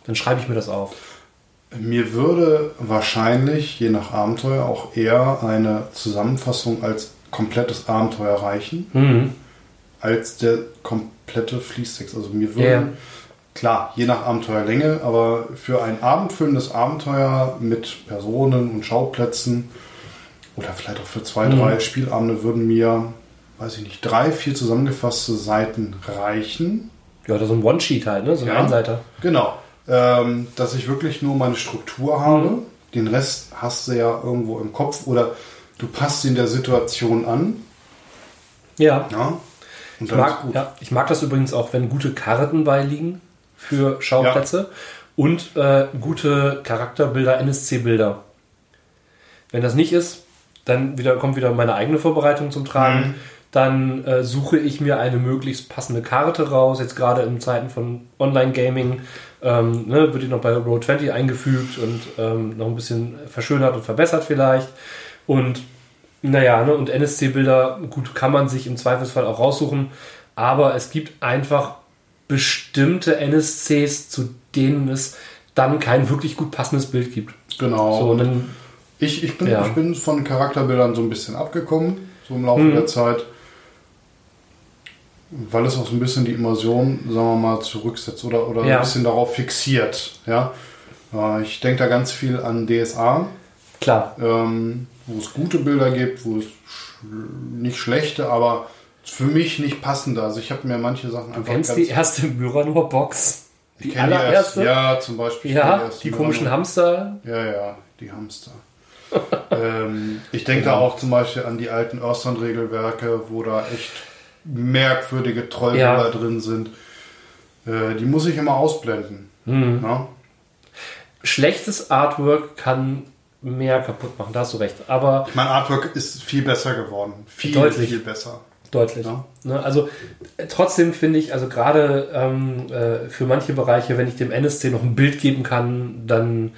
dann schreibe ich mir das auf. Mir würde wahrscheinlich, je nach Abenteuer, auch eher eine Zusammenfassung als komplettes Abenteuer reichen, Mhm. als der komplette Fließtext. Also mir würde, Ja. klar, je nach Abenteuerlänge, aber für ein abendfüllendes Abenteuer mit Personen und Schauplätzen oder vielleicht auch für zwei, Mhm. drei Spielabende würden mir, weiß ich nicht, drei, vier zusammengefasste Seiten reichen. Ja, oder so ein One-Sheet halt, ne? so ein Ja. Einseiter. Genau. Ähm, dass ich wirklich nur meine Struktur habe. Mhm. Den Rest hast du ja irgendwo im Kopf oder du passt ihn der Situation an. Ja. Ja. Ich ist mag, ja, ich mag das übrigens auch, wenn gute Karten beiliegen für Schauplätze und äh, gute Charakterbilder, NSC-Bilder. Wenn das nicht ist, dann wieder, kommt wieder meine eigene Vorbereitung zum Tragen. Mhm. Dann äh, suche ich mir eine möglichst passende Karte raus. Jetzt gerade in Zeiten von Online-Gaming ähm, ne, wird die noch bei Roll20 eingefügt und ähm, noch ein bisschen verschönert und verbessert vielleicht. Und naja, ne, und NSC-Bilder, gut, kann man sich im Zweifelsfall auch raussuchen, aber es gibt einfach bestimmte NSCs, zu denen es dann kein wirklich gut passendes Bild gibt. Genau. So, und dann, ich, ich, bin, Ja. ich bin von Charakterbildern so ein bisschen abgekommen, so im Laufe Mhm. der Zeit. Weil es auch so ein bisschen die Immersion, sagen wir mal, zurücksetzt oder, oder Ja. ein bisschen darauf fixiert. Ja? Äh, Ich denke da ganz viel an DSA. klar, ähm, wo es gute Bilder gibt, wo es sch nicht schlechte, aber für mich nicht passende. Also ich habe mir manche Sachen du einfach kennst die erste Myranor-Box. ich Die kenn allererste? erste, ja, zum Beispiel. Ja, die Myranor. komischen Hamster. Ja, ja, die Hamster. Ähm, ich denke da auch zum Beispiel an die alten Earthstone-Regelwerke, wo da echt merkwürdige Trollbilder Ja. drin sind. Äh, die muss ich immer ausblenden. Mhm. Ja? Schlechtes Artwork kann mehr kaputt machen, da hast du recht. Aber Mein Artwork ist viel besser geworden. Viel, Deutlich. viel besser. Deutlich. Ja. Ne, also äh, trotzdem finde ich, also gerade ähm, äh, für manche Bereiche, wenn ich dem NSC noch ein Bild geben kann, dann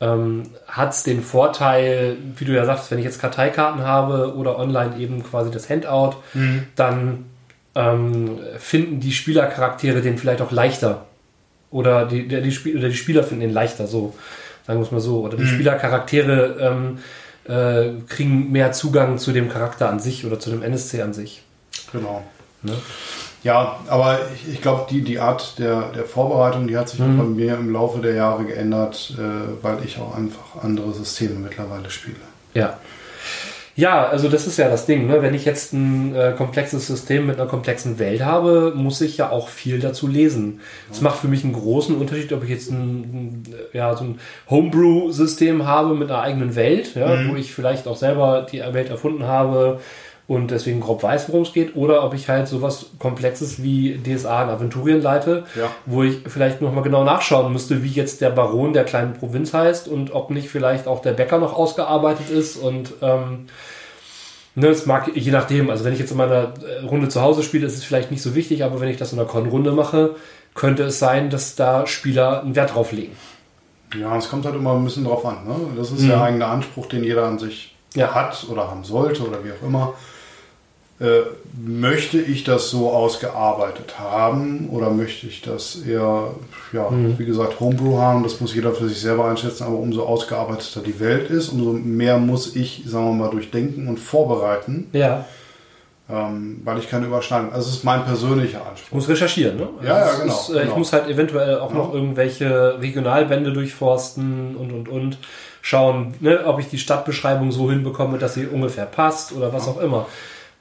ähm, hat es den Vorteil, wie du ja sagst, wenn ich jetzt Karteikarten habe oder online eben quasi das Handout, dann ähm, finden die Spielercharaktere den vielleicht auch leichter. Oder die, die, Spiel, oder die Spieler finden den leichter, so, sagen wir es mal so. Oder die Spielercharaktere ähm, äh, kriegen mehr Zugang zu dem Charakter an sich oder zu dem NSC an sich. Genau. Ne? Ja, aber ich, ich glaube, die, die Art der, der Vorbereitung, die hat sich auch bei mir im Laufe der Jahre geändert, äh, weil ich auch einfach andere Systeme mittlerweile spiele. Ja. Ja, also das ist ja das Ding. Ne? Wenn ich jetzt ein äh, komplexes System mit einer komplexen Welt habe, muss ich ja auch viel dazu lesen. Es macht für mich einen großen Unterschied, ob ich jetzt ein, ein, ja, so ein Homebrew-System habe mit einer eigenen Welt, ja, wo ich vielleicht auch selber die Welt erfunden habe und deswegen grob weiß, worum es geht, oder ob ich halt sowas Komplexes wie DSA in Aventurien leite, Ja. wo ich vielleicht nochmal genau nachschauen müsste, wie jetzt der Baron der kleinen Provinz heißt und ob nicht vielleicht auch der Bäcker noch ausgearbeitet ist und ähm, ne, es mag je nachdem, also wenn ich jetzt in meiner äh, Runde zu Hause spiele, ist es vielleicht nicht so wichtig, aber wenn ich das in einer Con-Runde mache, könnte es sein, dass da Spieler einen Wert drauf legen. Ja, es kommt halt immer ein bisschen drauf an. Ne? Das ist der eigene Anspruch, den jeder an sich Ja. hat oder haben sollte oder wie auch immer. Äh, möchte ich das so ausgearbeitet haben oder möchte ich das eher, ja, wie gesagt, Homebrew haben? Das muss jeder für sich selber einschätzen, aber umso ausgearbeiteter die Welt ist, umso mehr muss ich, sagen wir mal, durchdenken und vorbereiten, Ja, ähm, weil ich keine Überschneidung. Also es ist mein persönlicher ich Anspruch. muss recherchieren, ne? Ja, ja, Also genau, Ist, äh, Ich genau. muss halt eventuell auch noch irgendwelche Regionalbände durchforsten und und und schauen, ne, ob ich die Stadtbeschreibung so hinbekomme, dass sie ungefähr passt oder was auch immer.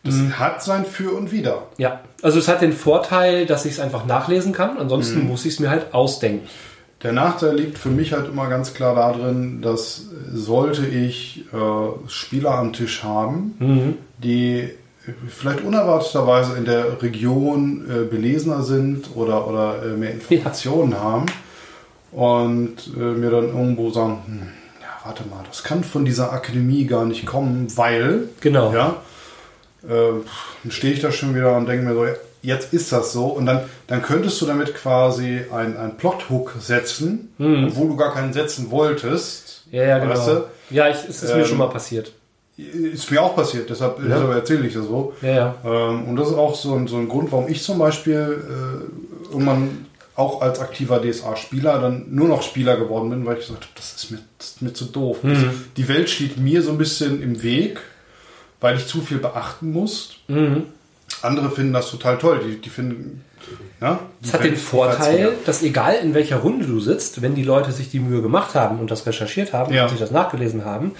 Das hat sein Für und Wider. Ja, also es hat den Vorteil, dass ich es einfach nachlesen kann. Ansonsten Mhm. muss ich es mir halt ausdenken. Der Nachteil liegt für mich halt immer ganz klar darin, dass sollte ich äh, Spieler am Tisch haben, die vielleicht unerwarteterweise in der Region äh, belesener sind oder, oder äh, mehr Informationen haben und äh, mir dann irgendwo sagen, hm, ja, warte mal, das kann von dieser Akademie gar nicht kommen, weil, Genau. ja, äh, dann stehe ich da schon wieder und denke mir so, jetzt ist das so. Und dann, dann könntest du damit quasi ein, ein Plot-Hook setzen, obwohl du gar keinen setzen wolltest. Ja, ja, genau. Weißt du? Ja, ich, es ist mir Ähm, schon mal passiert. Ist mir auch passiert, deshalb, deshalb erzähle ich das so. Ja, ja. Ähm, und das ist auch so ein, so ein Grund, warum ich zum Beispiel äh, irgendwann auch als aktiver DSA-Spieler dann nur noch Spieler geworden bin, weil ich gesagt habe, das ist mir, das ist mir zu doof. Das, die Welt steht mir so ein bisschen im Weg, weil ich zu viel beachten muss. Andere finden das total toll. Die, die finden. Ja, Es hat den Vorteil, dass egal in welcher Runde du sitzt, wenn die Leute sich die Mühe gemacht haben und das recherchiert haben Ja. und sich das nachgelesen haben,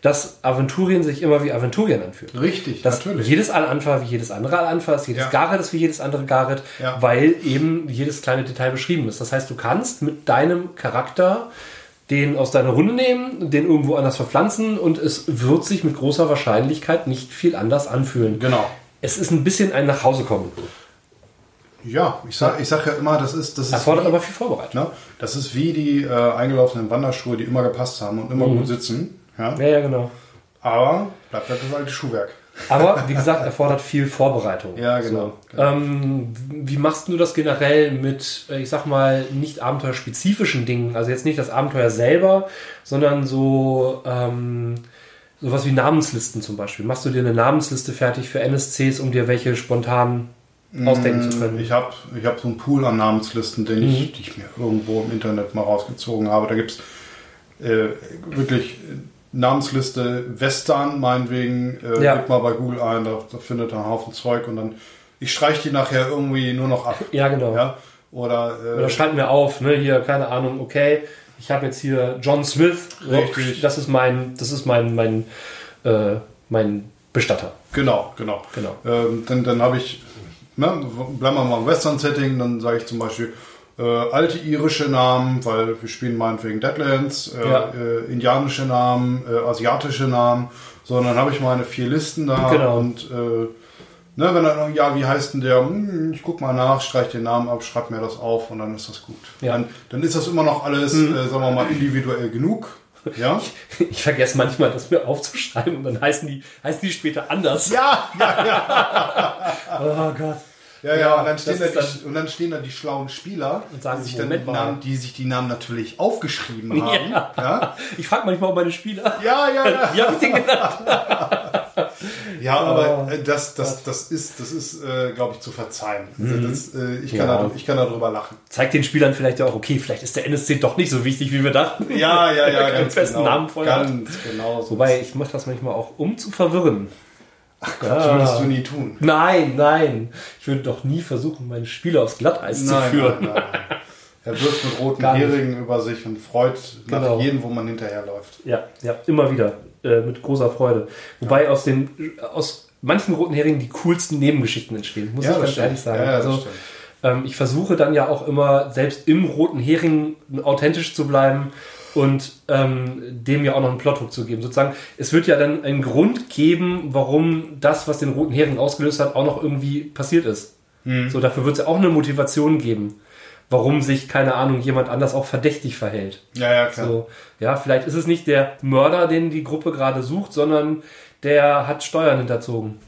dass Aventurien sich immer wie Aventurien anfühlt. Richtig, Dass natürlich. jedes Al-Anfa wie jedes andere Al-Anfa ist, jedes Ja. Gareth ist wie jedes andere Gareth, Ja. weil eben jedes kleine Detail beschrieben ist. Das heißt, du kannst mit deinem Charakter den aus deiner Runde nehmen, den irgendwo anders verpflanzen und es wird sich mit großer Wahrscheinlichkeit nicht viel anders anfühlen. Genau. Es ist ein bisschen ein Nachhausekommen. Ja, ich sag, ich sag ja immer, das ist. Das ist Erfordert wie- aber viel Vorbereitung. Ne? Das ist wie die äh, eingelaufenen Wanderschuhe, die immer gepasst haben und immer Mhm. gut sitzen. Ja? Ja, ja, genau. Aber bleibt halt das alte Schuhwerk. Aber wie gesagt, erfordert viel Vorbereitung. Ja, genau. So. Ähm, wie machst du das generell mit, ich sag mal, nicht abenteuerspezifischen Dingen? Also jetzt nicht das Abenteuer selber, sondern so ähm, sowas wie Namenslisten zum Beispiel. Machst du dir eine Namensliste fertig für NSCs, um dir welche spontan ausdenken zu können? Ich habe ich hab so einen Pool an Namenslisten, den Mhm. ich, die ich mir irgendwo im Internet mal rausgezogen habe. Da gibt es äh, wirklich Namensliste Western, meinetwegen. Äh, Ja. Gib mal bei Google ein, da, da findet er einen Haufen Zeug und dann. Ich streiche die nachher irgendwie nur noch ab. Ja, genau. Ja? Oder, äh, Oder schreibt mir auf, ne, hier, keine Ahnung, okay, ich habe jetzt hier John Smith, Richtig. das ist mein, das ist mein, mein, äh, mein Bestatter. Genau, genau. Genau. Ähm, dann dann habe ich, ne, bleiben wir mal im Western-Setting, dann sage ich zum Beispiel, äh, alte irische Namen, weil wir spielen meinetwegen Deadlands, äh, Ja. äh, indianische Namen, äh, asiatische Namen. So, und dann habe ich meine vier Listen da Genau. und äh, ne, wenn dann, ja, wie heißt denn der? Hm, ich guck mal nach, streich den Namen ab, schreib mir das auf und dann ist das gut. Ja. Dann, dann ist das immer noch alles, Mhm. äh, sagen wir mal, individuell genug. Ja, Ich vergesse manchmal, das mir aufzuschreiben und dann heißen die, heißen die später anders. ja, ja, Oh Gott. Ja, ja. Und, dann stehen da die, und dann stehen da die schlauen Spieler, Und sagen, die, sich dann Moment. Namen, die sich die Namen natürlich aufgeschrieben haben. Ja. Ja, Ich frage manchmal meine Spieler. ja, ja. ja. Wie habe ich den genannt? Ja, Oh. aber äh, das, das, das ist, das ist äh, glaube ich, zu verzeihen. Also Das, äh, ich, kann Mhm. Ja. da, ich kann darüber lachen. Zeigt den Spielern vielleicht ja auch, okay, vielleicht ist der NSC doch nicht so wichtig, wie wir dachten. Ja, ja, ja, Keinen festen Namen hat. Ganz genau so. Wobei, ich mache das manchmal auch, um zu verwirren. Das würdest du nie tun. Nein, nein. Ich würde doch nie versuchen, meine Spieler aufs Glatteis zu führen. nein, nein. Er wirft mit roten Gar nicht. Heringen über sich und freut Genau. nach jedem, wo man hinterherläuft. Ja, ja, immer wieder. Äh, mit großer Freude. Wobei aus den aus manchen roten Heringen die coolsten Nebengeschichten entstehen, muss ich ganz ehrlich sagen. Ja, ja, also, ähm, ich versuche dann ja auch immer, selbst im roten Hering authentisch zu bleiben und ähm, dem ja auch noch einen Plothook zu geben. Sozusagen, es wird ja dann einen Grund geben, warum das, was den roten Hering ausgelöst hat, auch noch irgendwie passiert ist. Hm. So, dafür wird es ja auch eine Motivation geben, warum sich, keine Ahnung, jemand anders auch verdächtig verhält. Ja, ja, klar. So, ja, vielleicht ist es nicht der Mörder, den die Gruppe gerade sucht, sondern der hat Steuern hinterzogen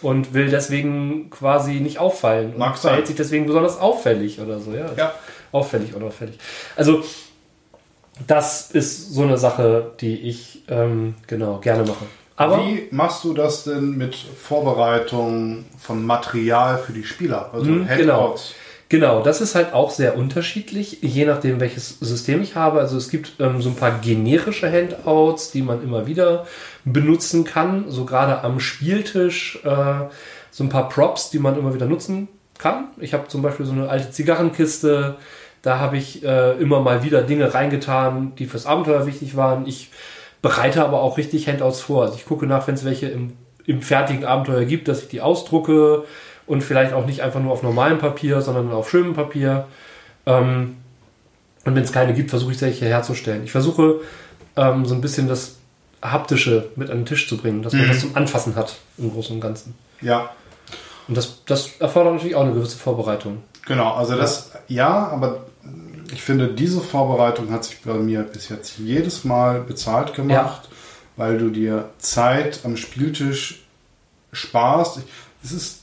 und will deswegen quasi nicht auffallen Mag und sein. verhält sich deswegen besonders auffällig oder so, ja. Ja. Auffällig oder auffällig. Also das ist so eine Sache, die ich ähm, genau gerne mache. Aber Wie machst du das denn mit Vorbereitung von Material für die Spieler? Also Mhm, genau. Handouts. Genau, das ist halt auch sehr unterschiedlich, je nachdem, welches System ich habe. Also es gibt ähm, so ein paar generische Handouts, die man immer wieder benutzen kann. So gerade am Spieltisch äh, so ein paar Props, die man immer wieder nutzen kann. Ich habe zum Beispiel so eine alte Zigarrenkiste. Da habe ich äh, immer mal wieder Dinge reingetan, die fürs Abenteuer wichtig waren. Ich bereite aber auch richtig Handouts vor. Also ich gucke nach, wenn es welche im, im fertigen Abenteuer gibt, dass ich die ausdrucke und vielleicht auch nicht einfach nur auf normalem Papier, sondern auf schönem Papier. Ähm, und wenn es keine gibt, versuche ich solche herzustellen. Ich versuche ähm, so ein bisschen das Haptische mit an den Tisch zu bringen, dass man das zum Anfassen hat im Großen und Ganzen. Ja, Und das, das erfordert natürlich auch eine gewisse Vorbereitung. genau. Also das, ja, aber ich finde, diese Vorbereitung hat sich bei mir bis jetzt jedes Mal bezahlt gemacht, weil du dir Zeit am Spieltisch sparst. Es ist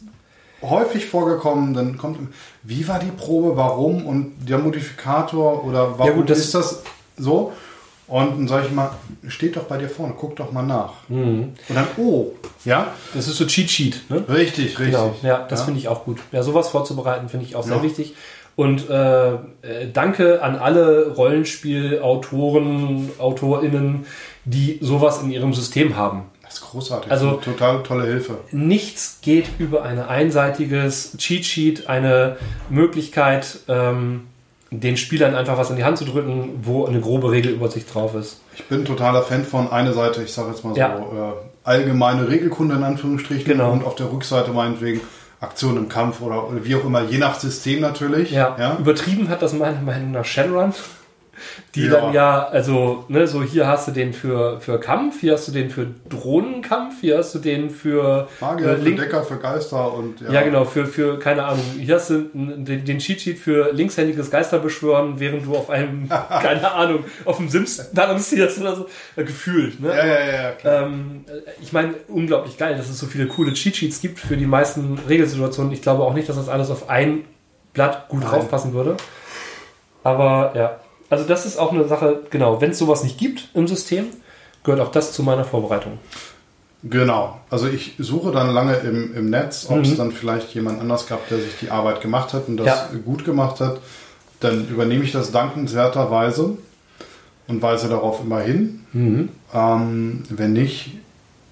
häufig vorgekommen, dann kommt, wie war die Probe, warum und der Modifikator oder warum Ja, gut, das- ist das so? Und dann sage ich mal, steht doch bei dir vorne, guck doch mal nach. Mhm. Und dann, oh, ja, Das ist so Cheat Sheet, ne? richtig, richtig. Genau, ja, das finde ich auch gut. Ja, sowas vorzubereiten finde ich auch sehr Ja. wichtig. Und äh, äh, danke an alle Rollenspielautoren, AutorInnen, die sowas in ihrem System haben. Das ist großartig. Also- Also total tolle Hilfe. Nichts geht über ein einseitiges Cheat Sheet, eine Möglichkeit, ähm, den Spielern einfach was in die Hand zu drücken, wo eine grobe Regelübersicht drauf ist. Ich bin totaler Fan von einer Seite, ich sage jetzt mal so, Ja. äh, allgemeine Regelkunde in Anführungsstrichen Genau. und auf der Rückseite meinetwegen Aktion im Kampf oder, oder wie auch immer, je nach System natürlich. Ja, übertrieben hat das meiner Meinung nach Shadowrun. Die Ja. dann ja, also, ne, so hier hast du den für, für Kampf, hier hast du den für Drohnenkampf, hier hast du den für Magier, äh, für Link- Decker, für Geister und Ja, genau, für, für, keine Ahnung, hier hast du den, den Cheat Sheet für linkshändiges Geister beschwören, während du auf einem, keine Ahnung, auf dem Sims balancierst oder so, äh, gefühlt, ne? Ja, ja, ja, ja, klar. Ähm, äh, ich meine, unglaublich geil, dass es so viele coole Cheat Sheets gibt für die meisten Regelsituationen. Ich glaube auch nicht, dass das alles auf ein Blatt gut Nein. draufpassen würde. Aber ja, also das ist auch eine Sache, genau, wenn es sowas nicht gibt im System, gehört auch das zu meiner Vorbereitung. Genau. Also ich suche dann lange im, im Netz, ob Mhm. es dann vielleicht jemand anders gab, der sich die Arbeit gemacht hat und das Ja. gut gemacht hat. Dann übernehme ich das dankenswerterweise und weise darauf immer hin. Mhm. Ähm, wenn nicht,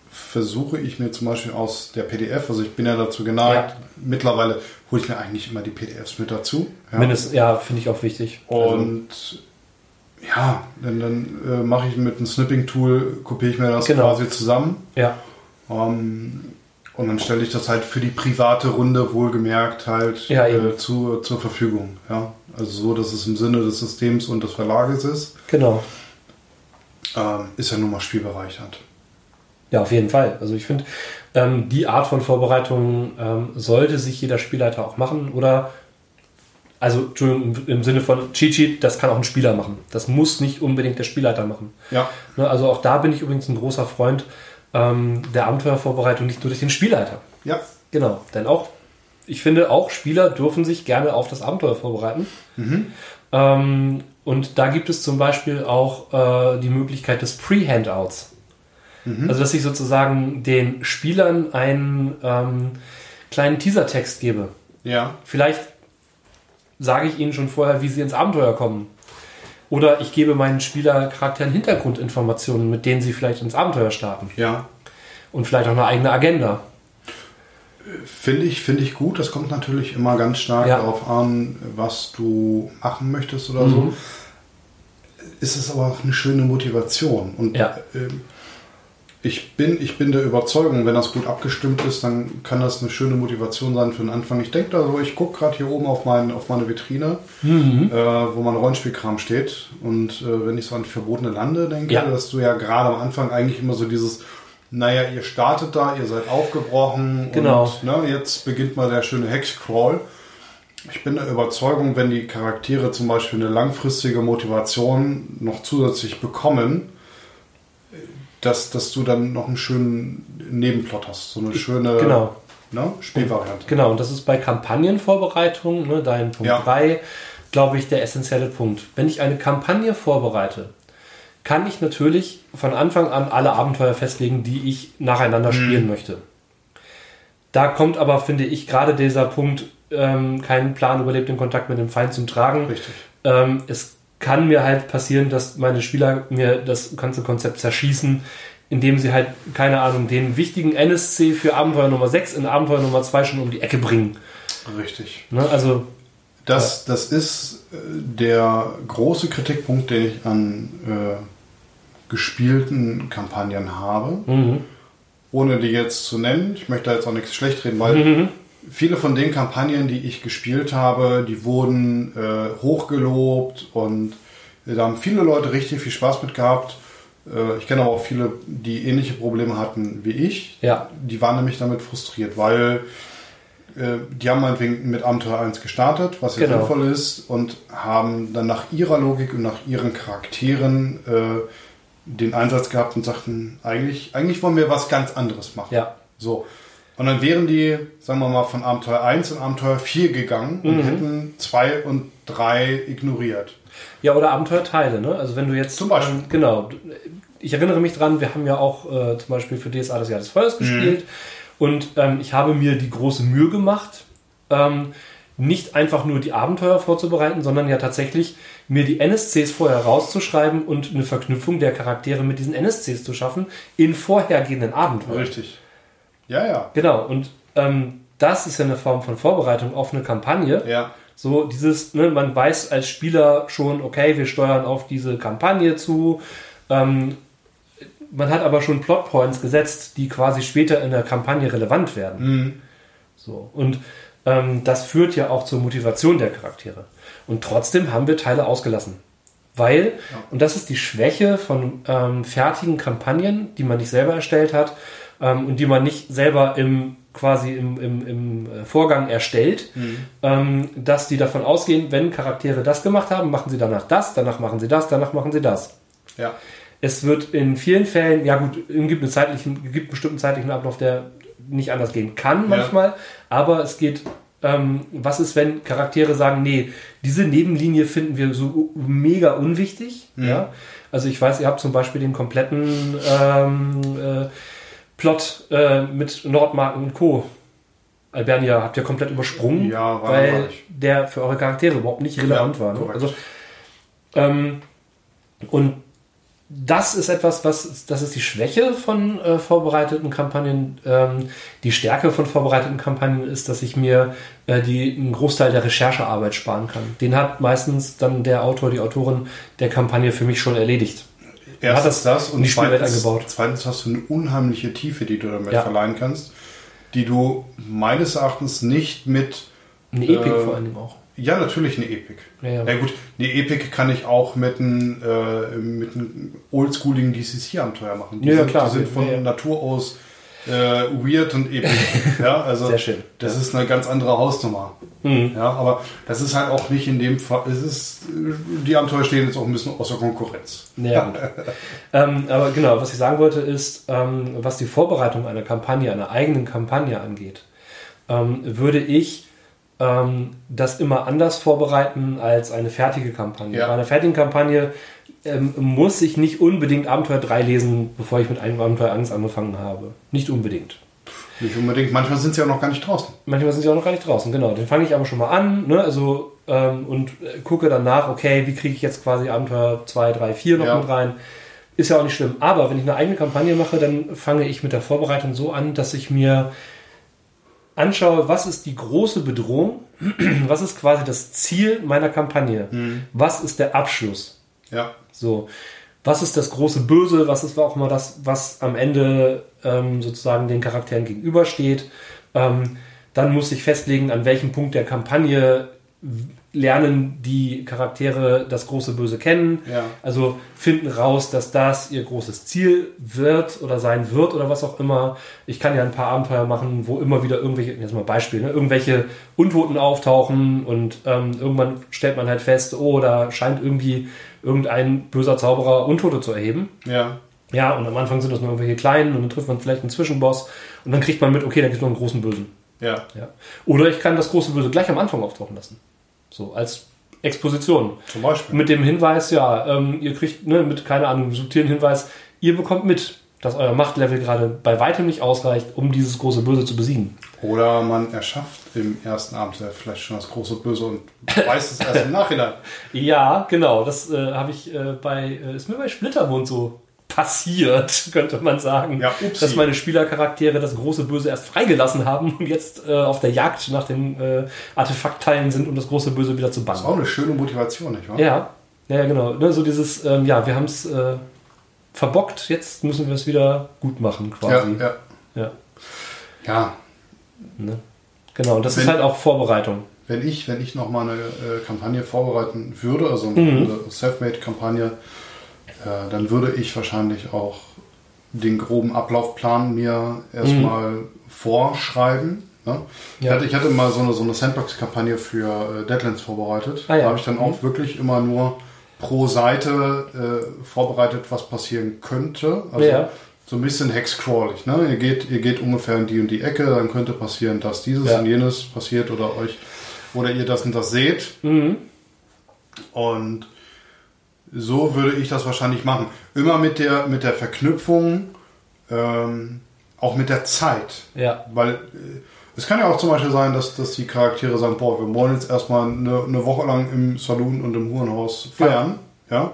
versuche ich mir zum Beispiel aus der PDF, also ich bin ja dazu geneigt, Ja. mittlerweile hole ich mir eigentlich immer die PDFs mit dazu. Ja. Ja, finde ich auch wichtig. Also, Und ja, dann, dann äh, mache ich mit einem Snipping-Tool, kopiere ich mir das Genau. quasi zusammen. ja, Ähm, Und dann stelle ich das halt für die private Runde wohlgemerkt halt Ja, äh, zu, zur Verfügung. Ja? Also so, dass es im Sinne des Systems und des Verlages ist, Genau. ähm, ist ja nun mal spielbereichernd. Ja, auf jeden Fall. Also ich finde, ähm, die Art von Vorbereitung ähm, sollte sich jeder Spielleiter auch machen oder also Entschuldigung, im, im Sinne von Cheat Sheet, das kann auch ein Spieler machen. Das muss nicht unbedingt der Spielleiter machen. Ja, Ne, also auch da bin ich übrigens ein großer Freund ähm, der Abenteuervorbereitung, nicht nur durch den Spielleiter. ja, Genau, denn auch, ich finde, auch Spieler dürfen sich gerne auf das Abenteuer vorbereiten. Ähm, und da gibt es zum Beispiel auch äh, die Möglichkeit des Pre-Handouts. Also, dass ich sozusagen den Spielern einen ähm, kleinen Teasertext gebe. ja, Vielleicht sage ich ihnen schon vorher, wie sie ins Abenteuer kommen. Oder ich gebe meinen Spielercharakteren Hintergrundinformationen, mit denen sie vielleicht ins Abenteuer starten. ja. Und vielleicht auch eine eigene Agenda. Finde ich, finde ich gut. Das kommt natürlich immer ganz stark Ja. darauf an, was du machen möchtest oder Mhm. so. Ist es aber auch eine schöne Motivation. Und Ja. ähm, ich, bin, ich bin der Überzeugung, wenn das gut abgestimmt ist, dann kann das eine schöne Motivation sein für den Anfang. Ich denke da so, ich gucke gerade hier oben auf, mein, auf meine Vitrine, Mhm. äh, wo mein Rollenspielkram steht. Und äh, wenn ich so an die verbotene Lande denke, Ja. dass du ja gerade am Anfang eigentlich immer so dieses, naja, ihr startet da, ihr seid aufgebrochen Genau. und ne, jetzt beginnt mal der schöne Hexcrawl. Ich bin der Überzeugung, wenn die Charaktere zum Beispiel eine langfristige Motivation noch zusätzlich bekommen, dass, dass du dann noch einen schönen Nebenplot hast. So eine schöne Genau. ne, Spielvariante. Genau, und das ist bei Kampagnenvorbereitung, ne, dein Punkt Ja. 3, glaube ich, der essentielle Punkt. Wenn ich eine Kampagne vorbereite, kann ich natürlich von Anfang an alle Abenteuer festlegen, die ich nacheinander spielen möchte. Da kommt aber, finde ich, gerade dieser Punkt, ähm, kein Plan überlebt den Kontakt mit dem Feind zum Tragen. Richtig. Ähm, es kann mir halt passieren, dass meine Spieler mir das ganze Konzept zerschießen, indem sie halt, keine Ahnung, den wichtigen NSC für Abenteuer Nummer 6 in Abenteuer Nummer 2 schon um die Ecke bringen. Richtig. Ne? Also, Das, das ist äh, der große Kritikpunkt, den ich an äh, gespielten Kampagnen habe. mhm. Ohne die jetzt zu nennen, ich möchte da jetzt auch nichts schlecht reden, weil Mhm. Viele von den Kampagnen, die ich gespielt habe, die wurden äh, hochgelobt und äh, da haben viele Leute richtig viel Spaß mit gehabt. Äh, ich kenne aber auch viele, die ähnliche Probleme hatten wie ich. Ja. Die waren nämlich damit frustriert, weil äh, die haben meinetwegen mit Abenteuer 1 gestartet, was ja Genau. sinnvoll ist, und haben dann nach ihrer Logik und nach ihren Charakteren äh, den Einsatz gehabt und sagten, eigentlich, eigentlich wollen wir was ganz anderes machen. ja. So. Und dann wären die, sagen wir mal, von Abenteuer 1 in Abenteuer 4 gegangen und hätten 2 und 3 ignoriert. Ja, oder Abenteuerteile, ne? Also wenn du jetzt. Zum Beispiel. Ähm, genau. Ich erinnere mich dran, wir haben ja auch äh, zum Beispiel für DSA das Jahr des Feuers gespielt. Und ähm, ich habe mir die große Mühe gemacht, ähm, nicht einfach nur die Abenteuer vorzubereiten, sondern ja tatsächlich mir die NSCs vorher rauszuschreiben und eine Verknüpfung der Charaktere mit diesen NSCs zu schaffen in vorhergehenden Abenteuern. Richtig. Ja, ja. Genau, und ähm, das ist ja eine Form von Vorbereitung auf eine Kampagne. Ja. So dieses, ne, man weiß als Spieler schon, okay, wir steuern auf diese Kampagne zu. Ähm, man hat aber schon Plotpoints gesetzt, die quasi später in der Kampagne relevant werden. Mhm. So. Und ähm, das führt ja auch zur Motivation der Charaktere. Und trotzdem haben wir Teile ausgelassen. Weil, und das ist die Schwäche von ähm, fertigen Kampagnen, die man nicht selber erstellt hat ähm, und die man nicht selber im quasi im, im, im äh, Vorgang erstellt, ähm, dass die davon ausgehen, wenn Charaktere das gemacht haben, machen sie danach das, danach machen sie das, danach machen sie das. Ja. Es wird in vielen Fällen, ja gut, es gibt, einen zeitlichen, gibt einen bestimmten zeitlichen Ablauf, der nicht anders gehen kann manchmal, aber es geht, ähm, was ist, wenn Charaktere sagen, nee, diese Nebenlinie finden wir so mega unwichtig, ja. Also ich weiß, ihr habt zum Beispiel den kompletten ähm, äh, Plot äh, mit Nordmarken und Co. Albernia habt ihr komplett übersprungen, Ja, weil der für eure Charaktere überhaupt nicht relevant Ja, war. Ne? Also, ähm, und das ist etwas, was das ist die Schwäche von äh, vorbereiteten Kampagnen. Ähm, die Stärke von vorbereiteten Kampagnen ist, dass ich mir äh, die, einen Großteil der Recherchearbeit sparen kann. Den hat meistens dann der Autor, die Autorin der Kampagne für mich schon erledigt. Erstens das und zweitens, eingebaut. zweitens hast du eine unheimliche Tiefe, die du damit Ja. verleihen kannst. die du meines Erachtens nicht mit. Eine Epik äh, vor allen Dingen auch. Ja, natürlich eine Epik. Ja, ja. Na gut, eine Epik kann ich auch mit einem äh, mit einem oldschooligen DCC-Abenteuer machen. Die Ja, ja, sind, klar. Die sind von Ja, ja. Natur aus äh, weird und epic. ja, also Sehr schön. das ist eine ganz andere Hausnummer. Mhm. Ja, aber das ist halt auch nicht in dem Fall. Es ist, die Abenteuer stehen jetzt auch ein bisschen außer Konkurrenz. Ja, gut. ähm, aber genau, was ich sagen wollte ist, ähm, was die Vorbereitung einer Kampagne, einer eigenen Kampagne angeht, ähm, würde ich ähm, das immer anders vorbereiten als eine fertige Kampagne. Ja. Bei einer fertigen Kampagne ähm, muss ich nicht unbedingt Abenteuer 3 lesen, bevor ich mit einem Abenteuer 1 angefangen habe. Nicht unbedingt. Nicht unbedingt. Manchmal sind sie ja noch gar nicht draußen. Manchmal sind sie auch noch gar nicht draußen, genau. Den fange ich aber schon mal an, ne? Also ähm, und äh, gucke dann nach, okay, wie kriege ich jetzt quasi Abenteuer 2, 3, 4 noch Ja. mit rein. Ist ja auch nicht schlimm. Aber wenn ich eine eigene Kampagne mache, dann fange ich mit der Vorbereitung so an, dass ich mir anschaue, was ist die große Bedrohung, was ist quasi das Ziel meiner Kampagne, was ist der Abschluss. Ja. So, was ist das große Böse? Was ist auch mal das, was am Ende ähm, sozusagen den Charakteren gegenübersteht? Ähm, dann muss ich festlegen, an welchem Punkt der Kampagne lernen die Charaktere das große Böse kennen. Ja. Also finden raus, dass das ihr großes Ziel wird oder sein wird oder was auch immer. Ich kann ja ein paar Abenteuer machen, wo immer wieder irgendwelche, jetzt mal Beispiel, ne, irgendwelche Untoten auftauchen und ähm, irgendwann stellt man halt fest, oh, da scheint irgendwie irgendein böser Zauberer Untote zu erheben. Ja. Ja, und am Anfang sind das nur irgendwelche kleinen und dann trifft man vielleicht einen Zwischenboss und dann kriegt man mit, okay, da gibt es noch einen großen Bösen. Ja. Ja. Oder ich kann das große Böse gleich am Anfang auftauchen lassen. So, als Exposition. Zum Beispiel. Mit dem Hinweis, ja, ähm, ihr kriegt, ne, mit, keine Ahnung, subtilen Hinweis, ihr bekommt mit, dass euer Machtlevel gerade bei weitem nicht ausreicht, um dieses große Böse zu besiegen. Oder man erschafft im ersten Abenteuer vielleicht schon das große Böse und weiß es erst im Nachhinein. Ja, genau, das äh, habe ich äh, bei, äh, ist mir bei Splittermond so passiert, könnte man sagen. Ja, dass meine Spielercharaktere das große Böse erst freigelassen haben und jetzt äh, auf der Jagd nach den äh, Artefaktteilen sind, um das große Böse wieder zu Das ist bannen. auch eine schöne Motivation, nicht wahr? Ja, ja, genau. Ne, so dieses, ähm, ja, wir haben es äh, verbockt, jetzt müssen wir es wieder gut machen, Ja, quasi. ja. Ja, ja. ne? Genau, und das ist Wenn- halt auch Vorbereitung. Wenn ich, wenn ich nochmal eine äh, Kampagne vorbereiten würde, also eine, Mhm. eine Selfmade-Kampagne, äh, dann würde ich wahrscheinlich auch den groben Ablaufplan mir erstmal vorschreiben. Ne? Ich, Mhm. Ja. hatte, ich hatte mal so eine, so eine Sandbox-Kampagne für äh, Deadlands vorbereitet. Ah, ja. Da habe ich dann auch wirklich immer nur pro Seite äh, vorbereitet, was passieren könnte. Also Ja. so ein bisschen hexcrawlig. Ne? Ihr, geht, ihr geht ungefähr in die und die Ecke, dann könnte passieren, dass dieses Ja. und jenes passiert oder euch oder ihr das und das seht. Mhm. Und so würde ich das wahrscheinlich machen. Immer mit der, mit der Verknüpfung, ähm, auch mit der Zeit. Ja, Weil äh, es kann ja auch zum Beispiel sein, dass, dass die Charaktere sagen, boah, wir wollen jetzt erstmal eine, eine Woche lang im Saloon und im Hurenhaus feiern. Ja.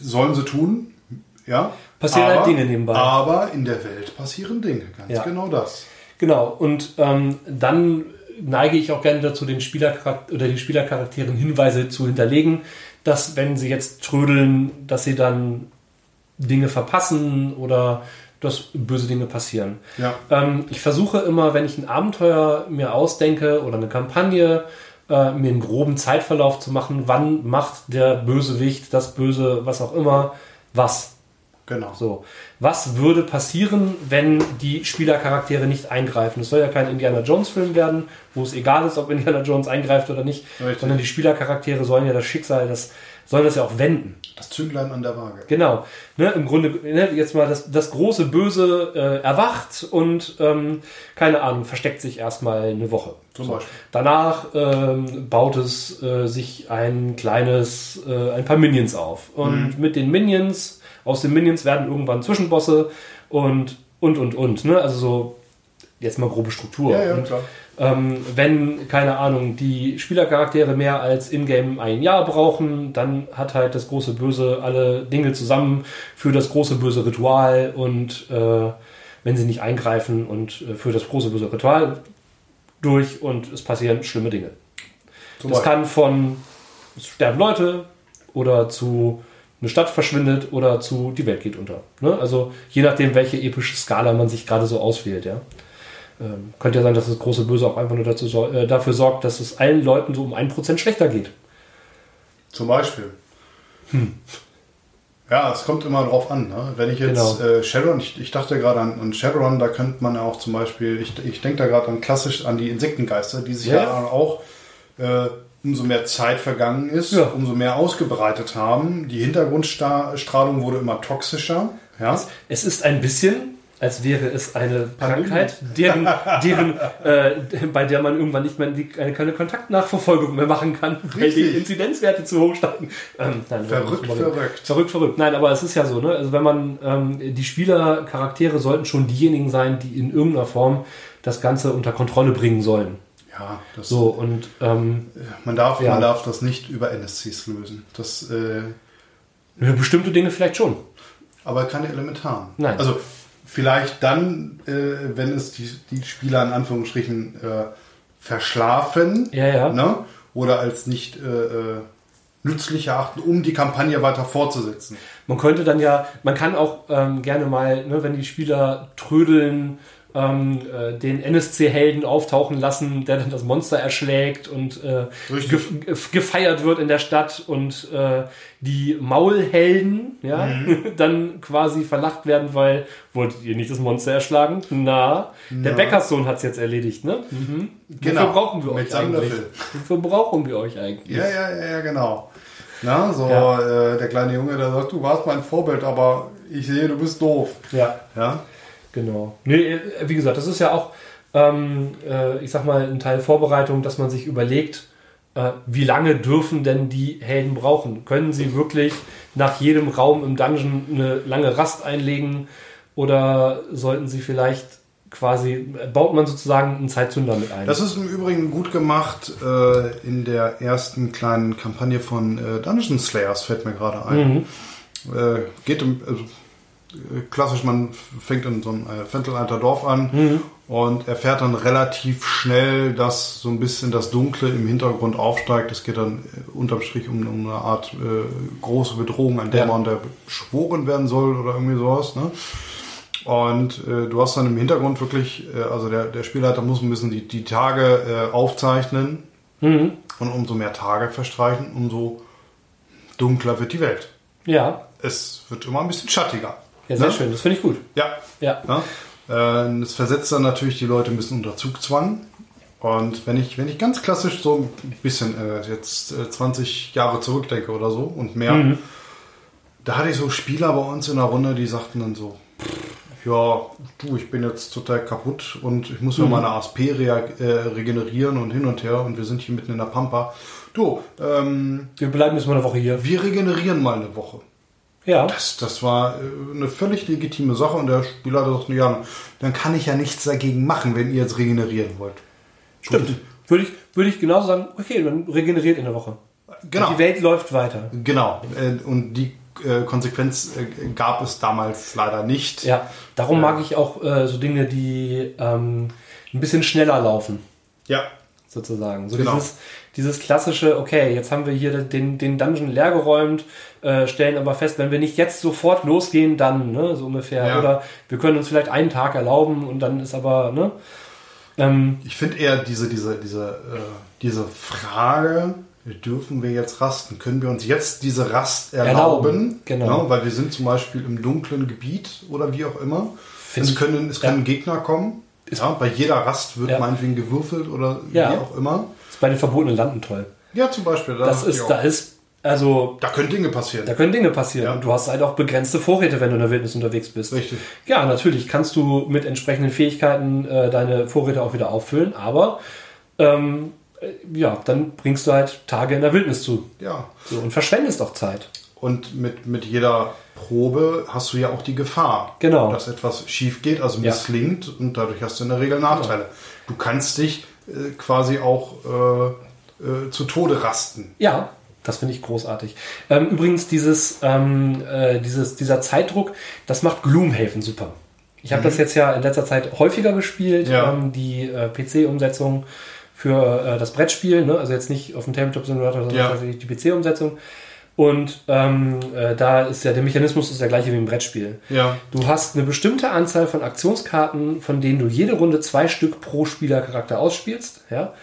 Sollen sie tun. Ja. Passieren halt Dinge nebenbei. Aber in der Welt passieren Dinge. Ganz Ja. genau das. Genau, und ähm, dann neige ich auch gerne dazu, den Spielercharakter oder die Spielercharakteren Hinweise zu hinterlegen, dass wenn sie jetzt trödeln, dass sie dann Dinge verpassen oder dass böse Dinge passieren. Ja. Ähm, ich versuche immer, wenn ich ein Abenteuer mir ausdenke oder eine Kampagne, äh, mir einen groben Zeitverlauf zu machen, wann macht der Bösewicht, das Böse, was auch immer, was. Genau. So, was würde passieren, wenn die Spielercharaktere nicht eingreifen? Es soll ja kein Indiana Jones Film werden, wo es egal ist, ob Indiana Jones eingreift oder nicht, Richtig. sondern die Spielercharaktere sollen ja das Schicksal, das sollen das ja auch wenden. Das Zünglein an der Waage. Genau. Ne, Im Grunde, ne, jetzt mal das, das große Böse äh, erwacht und ähm, keine Ahnung, versteckt sich erstmal eine Woche. Zum Beispiel. Danach ähm, baut es äh, sich ein kleines, äh, ein paar Minions auf. Und Mhm. mit den Minions, aus den Minions werden irgendwann Zwischenbosse und und und und. Ne? Also so, jetzt mal grobe Struktur. Ja, ja, und, ähm, wenn, keine Ahnung, die Spielercharaktere mehr als in-game ein Jahr brauchen, dann hat halt das große Böse alle Dinge zusammen für das große böse Ritual und äh, wenn sie nicht eingreifen und äh, für das große böse Ritual durch und es passieren schlimme Dinge. Zum Das Beispiel. kann von es sterben Leute oder zu eine Stadt verschwindet oder zu die Welt geht unter. Ne? Also je nachdem, welche epische Skala man sich gerade so auswählt, ja. Ähm, könnte ja sein, dass das große Böse auch einfach nur dazu, äh, dafür sorgt, dass es allen Leuten so um 1% schlechter geht. Zum Beispiel. Ja, es kommt immer drauf an. Ne? Wenn ich jetzt Genau. äh, Shadowrun, ich, ich dachte gerade an, an Shadowrun, da könnte man ja auch zum Beispiel, ich, ich denke da gerade an klassisch an die Insektengeister, die sich Ja. ja, auch, äh, umso mehr Zeit vergangen ist, Ja. umso mehr ausgebreitet haben. Die Hintergrundstrahlung wurde immer toxischer. Ja? Es ist ein bisschen, als wäre es eine Krankheit, deren, deren, äh, bei der man irgendwann nicht mehr die, keine, keine Kontaktnachverfolgung mehr machen kann, weil die Richtig. Inzidenzwerte zu hoch steigen. Ähm, nein, Verrückt, verrückt. Verrückt, verrückt. Nein, aber es ist ja so, ne? Also wenn man ähm, die Spielercharaktere sollten schon diejenigen sein, die in irgendeiner Form das Ganze unter Kontrolle bringen sollen. Ja, das, So und ähm, man, darf, Ja. man darf das nicht über NSCs lösen. Das, äh, ja, bestimmte Dinge vielleicht schon. aber keine elementaren. Nein. Also vielleicht dann, äh, wenn es die, die Spieler in Anführungsstrichen äh, verschlafen Ja, ja. Ne? oder als nicht äh, äh, nützlich erachten, um die Kampagne weiter fortzusetzen. Man könnte dann ja, man kann auch ähm, gerne mal, ne, wenn die Spieler trödeln, ähm, äh, den NSC-Helden auftauchen lassen, der dann das Monster erschlägt und äh, gef gef- gefeiert wird in der Stadt und äh, die Maulhelden ja, Mhm. dann quasi verlacht werden, weil wolltet ihr nicht das Monster erschlagen? Na, der Na. Bäckerssohn hat es jetzt erledigt, ne? Mhm. Genau. Wofür brauchen wir Mit euch eigentlich? Löffel. Wofür brauchen wir euch eigentlich? Ja, ja, ja, ja, genau. Na, so Ja. äh, der kleine Junge, der sagt, du warst mein Vorbild, aber ich sehe, du bist doof. Ja. Ja, Genau. Nee, äh, wie gesagt, das ist ja auch, ähm, äh, ich sag mal, ein Teil Vorbereitung, dass man sich überlegt, äh, wie lange dürfen denn die Helden brauchen? Können sie wirklich nach jedem Raum im Dungeon eine lange Rast einlegen oder sollten sie vielleicht quasi, baut man sozusagen einen Zeitzünder mit ein? Das ist im Übrigen gut gemacht äh, in der ersten kleinen Kampagne von äh, Dungeon Slayers, fällt mir gerade ein. Äh, geht im, also, äh, klassisch, man fängt in so einem äh, Fentelalter Dorf an und erfährt dann relativ schnell, dass so ein bisschen das Dunkle im Hintergrund aufsteigt. Es geht dann äh, unterm Strich um, um eine Art äh, große Bedrohung, an der Ja. man der beschworen werden soll oder irgendwie sowas. Ne? Und äh, du hast dann im Hintergrund wirklich, äh, also der, der Spielleiter muss ein bisschen die, die Tage äh, aufzeichnen. Mhm. Und umso mehr Tage verstreichen, umso dunkler wird die Welt. Ja, Es wird immer ein bisschen schattiger. Ja, sehr Ne? schön. Das finde ich gut. Ja. Ja. ja. Äh, Es versetzt dann natürlich die Leute ein bisschen unter Zugzwang. Und wenn ich, wenn ich ganz klassisch so ein bisschen äh, jetzt äh, 20 Jahre zurückdenke oder so und mehr, Mhm. da hatte ich so Spieler bei uns in der Runde, die sagten dann so, ja, du, ich bin jetzt total kaputt und ich muss mir meine ASP äh, regenerieren und hin und her und wir sind hier mitten in der Pampa. Du, ähm, Wir bleiben jetzt mal eine Woche hier. wir regenerieren mal eine Woche. Ja. Das, das war äh, eine völlig legitime Sache und der Spieler hat gesagt, ja, dann kann ich ja nichts dagegen machen, wenn ihr jetzt regenerieren wollt. Stimmt. Würde ich, würde ich genauso sagen, okay, dann regeneriert in der Woche. Genau. Und die Welt läuft weiter. Genau. Äh, Und die äh, Konsequenz gab es damals leider nicht. Ja, darum mag ich auch so Dinge, die ähm, ein bisschen schneller laufen, Ja. sozusagen. So Genau. dieses, dieses klassische, okay, jetzt haben wir hier den, den Dungeon leergeräumt, äh, stellen aber fest, wenn wir nicht jetzt sofort losgehen, dann, ne, so ungefähr. Ja. Oder wir können uns vielleicht einen Tag erlauben und dann ist aber, ne? Ähm, Ich finde eher diese, diese, diese, äh, diese Frage, dürfen wir jetzt rasten? Können wir uns jetzt diese Rast erlauben? Erlauben, genau. Ja, weil wir sind zum Beispiel im dunklen Gebiet oder wie auch immer. Find es können, es ja. können Gegner kommen. Ja, bei jeder Rast wird Ja. meinetwegen gewürfelt oder Ja. wie auch immer. Bei den verbotenen Landen toll. Ja, zum Beispiel. Da, Das ist, ja. da ist, also, da können Dinge passieren. da können Dinge passieren. Ja. Und du hast halt auch begrenzte Vorräte, wenn du in der Wildnis unterwegs bist. Richtig. Ja, natürlich kannst du mit entsprechenden Fähigkeiten äh, deine Vorräte auch wieder auffüllen, aber ähm, äh, ja, dann bringst du halt Tage in der Wildnis zu. Ja. So, und verschwendest auch Zeit. Und mit, mit jeder Probe hast du ja auch die Gefahr, Genau. dass etwas schief geht, also Ja. misslingt und dadurch hast du in der Regel Nachteile. Du kannst dich äh, quasi auch äh, äh, zu Tode rasten. Ja, das finde ich großartig. Ähm, übrigens, dieses, ähm, äh, dieses, dieser Zeitdruck, das macht Gloomhaven super. Ich habe das jetzt ja in letzter Zeit häufiger gespielt, Mhm. Ja. ähm, die PC-Umsetzung für das Brettspiel, ne? also jetzt nicht auf dem Tabletop-Simulator, sondern Ja. tatsächlich die PC-Umsetzung. Und ähm, äh, da ist ja der Mechanismus ist der gleiche wie im Brettspiel. Ja. Du hast eine bestimmte Anzahl von Aktionskarten, von denen du jede Runde zwei Stück pro Spielercharakter ausspielst. Ja?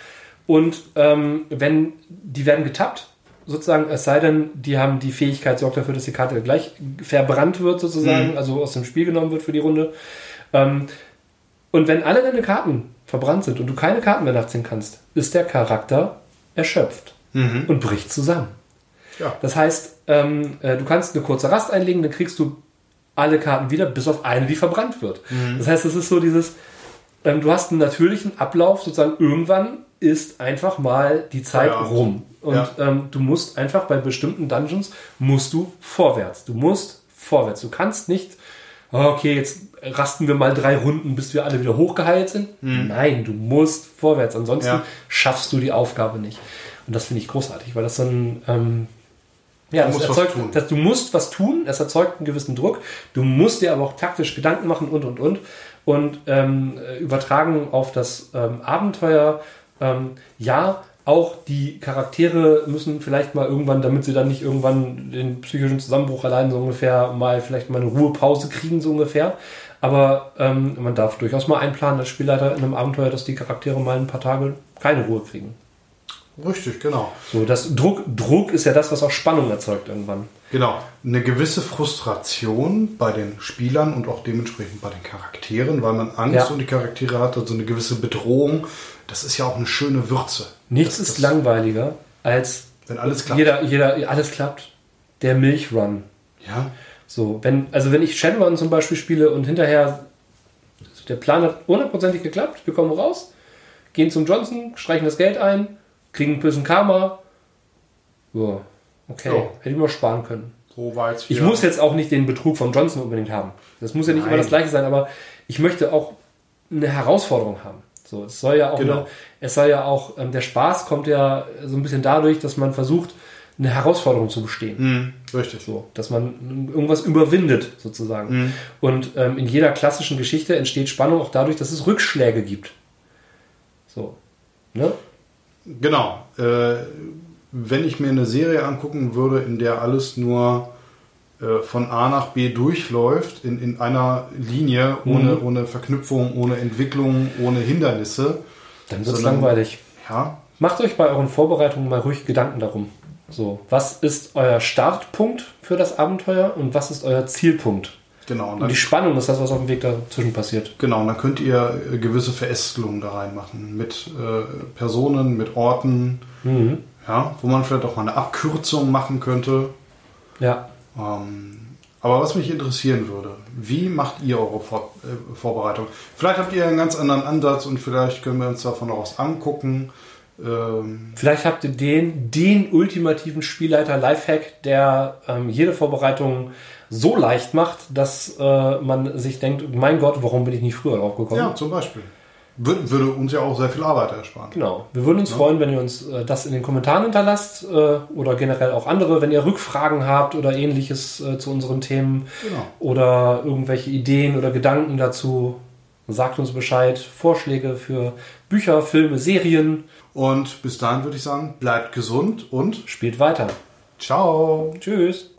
Und ähm, wenn die werden getappt, sozusagen, es sei denn, die haben die Fähigkeit, sorgt dafür, dass die Karte gleich verbrannt wird, sozusagen, Mhm. also aus dem Spiel genommen wird für die Runde. Ähm, und wenn alle deine Karten verbrannt sind und du keine Karten mehr nachziehen kannst, ist der Charakter erschöpft und bricht zusammen. Ja. Das heißt, ähm, äh, du kannst eine kurze Rast einlegen, dann kriegst du alle Karten wieder, bis auf eine, die verbrannt wird. Das heißt, es ist so dieses, ähm, du hast einen natürlichen Ablauf, sozusagen irgendwann ist einfach mal die Zeit Feierabend. rum. Und Ja. ähm, du musst einfach bei bestimmten Dungeons, musst du vorwärts. Du musst vorwärts. Du kannst nicht, "Ah, okay, jetzt rasten wir mal drei Runden, bis wir alle wieder hochgeheilt sind. Nein, du musst vorwärts. Ansonsten Ja. schaffst du die Aufgabe nicht. Und das finde ich großartig, weil das so ein, ähm, ja, Du das erzeugt, tun. dass du musst was tun, es erzeugt einen gewissen Druck. Du musst dir aber auch taktisch Gedanken machen und und und und ähm, äh, übertragen auf das ähm, Abenteuer. Ähm, ja, auch die Charaktere müssen vielleicht mal irgendwann, damit sie dann nicht irgendwann den psychischen Zusammenbruch allein so ungefähr mal vielleicht mal eine Ruhepause kriegen so ungefähr. Aber ähm, man darf durchaus mal einplanen als Spielleiter in einem Abenteuer, dass die Charaktere mal ein paar Tage keine Ruhe kriegen. Richtig, genau. So, das Druck, Druck ist ja das, was auch Spannung erzeugt irgendwann. Genau. Eine gewisse Frustration bei den Spielern und auch dementsprechend bei den Charakteren, weil man Angst Ja. um die Charaktere hat, also eine gewisse Bedrohung. Das ist ja auch eine schöne Würze. Nichts das, ist das, langweiliger als Wenn alles klappt. jeder, jeder, alles klappt. Der Milchrun. Ja. So, wenn, also wenn ich Shadowrun zum Beispiel spiele und hinterher der Plan hat hundertprozentig geklappt, wir kommen raus, gehen zum Johnson, streichen das Geld ein, kriegen ein bisschen Karma. Ja, okay. Ja. Hätte ich mir auch sparen können. So Ich muss jetzt auch nicht den Betrug von Johnson unbedingt haben. Das muss ja nicht immer Nein. das gleiche sein, aber ich möchte auch eine Herausforderung haben. So, es soll ja auch, Genau. eine, es soll ja auch, ähm, der Spaß kommt ja so ein bisschen dadurch, dass man versucht, eine Herausforderung zu bestehen. Hm, richtig. So, dass man irgendwas überwindet, sozusagen. Mhm. Und ähm, in jeder klassischen Geschichte entsteht Spannung auch dadurch, dass es Rückschläge gibt. So. Ne? Genau. Äh, wenn ich mir eine Serie angucken würde, in der alles nur äh, von A nach B durchläuft, in, in einer Linie, ohne, Mhm. ohne Verknüpfung, ohne Entwicklung, ohne Hindernisse, Dann wird es langweilig. ja, Macht euch bei euren Vorbereitungen mal ruhig Gedanken darum. So, was ist euer Startpunkt für das Abenteuer und was ist euer Zielpunkt? Genau. Und Und dann, die Spannung ist das, was auf dem Weg dazwischen passiert. genau, und dann könnt ihr äh, gewisse Verästelungen da reinmachen. Mit äh, Personen, mit Orten, Mhm. ja, wo man vielleicht auch mal eine Abkürzung machen könnte. Ja. Ähm, aber was mich interessieren würde, wie macht ihr eure Vor äh, Vorbereitung? Vielleicht habt ihr einen ganz anderen Ansatz und vielleicht können wir uns davon auch was angucken. Ähm, Vielleicht habt ihr den, den ultimativen Spielleiter Lifehack, der ähm, jede Vorbereitung so leicht macht, dass äh, man sich denkt, mein Gott, warum bin ich nicht früher drauf gekommen? ja, zum Beispiel. Würde, würde uns ja auch sehr viel Arbeit ersparen. Genau. Wir würden uns freuen, wenn ihr uns äh, das in den Kommentaren hinterlasst äh, oder generell auch andere, wenn ihr Rückfragen habt oder ähnliches äh, zu unseren Themen Genau. oder irgendwelche Ideen oder Gedanken dazu. Sagt uns Bescheid. Vorschläge für Bücher, Filme, Serien. Und bis dahin würde ich sagen, bleibt gesund und Spielt weiter. ciao. Tschüss.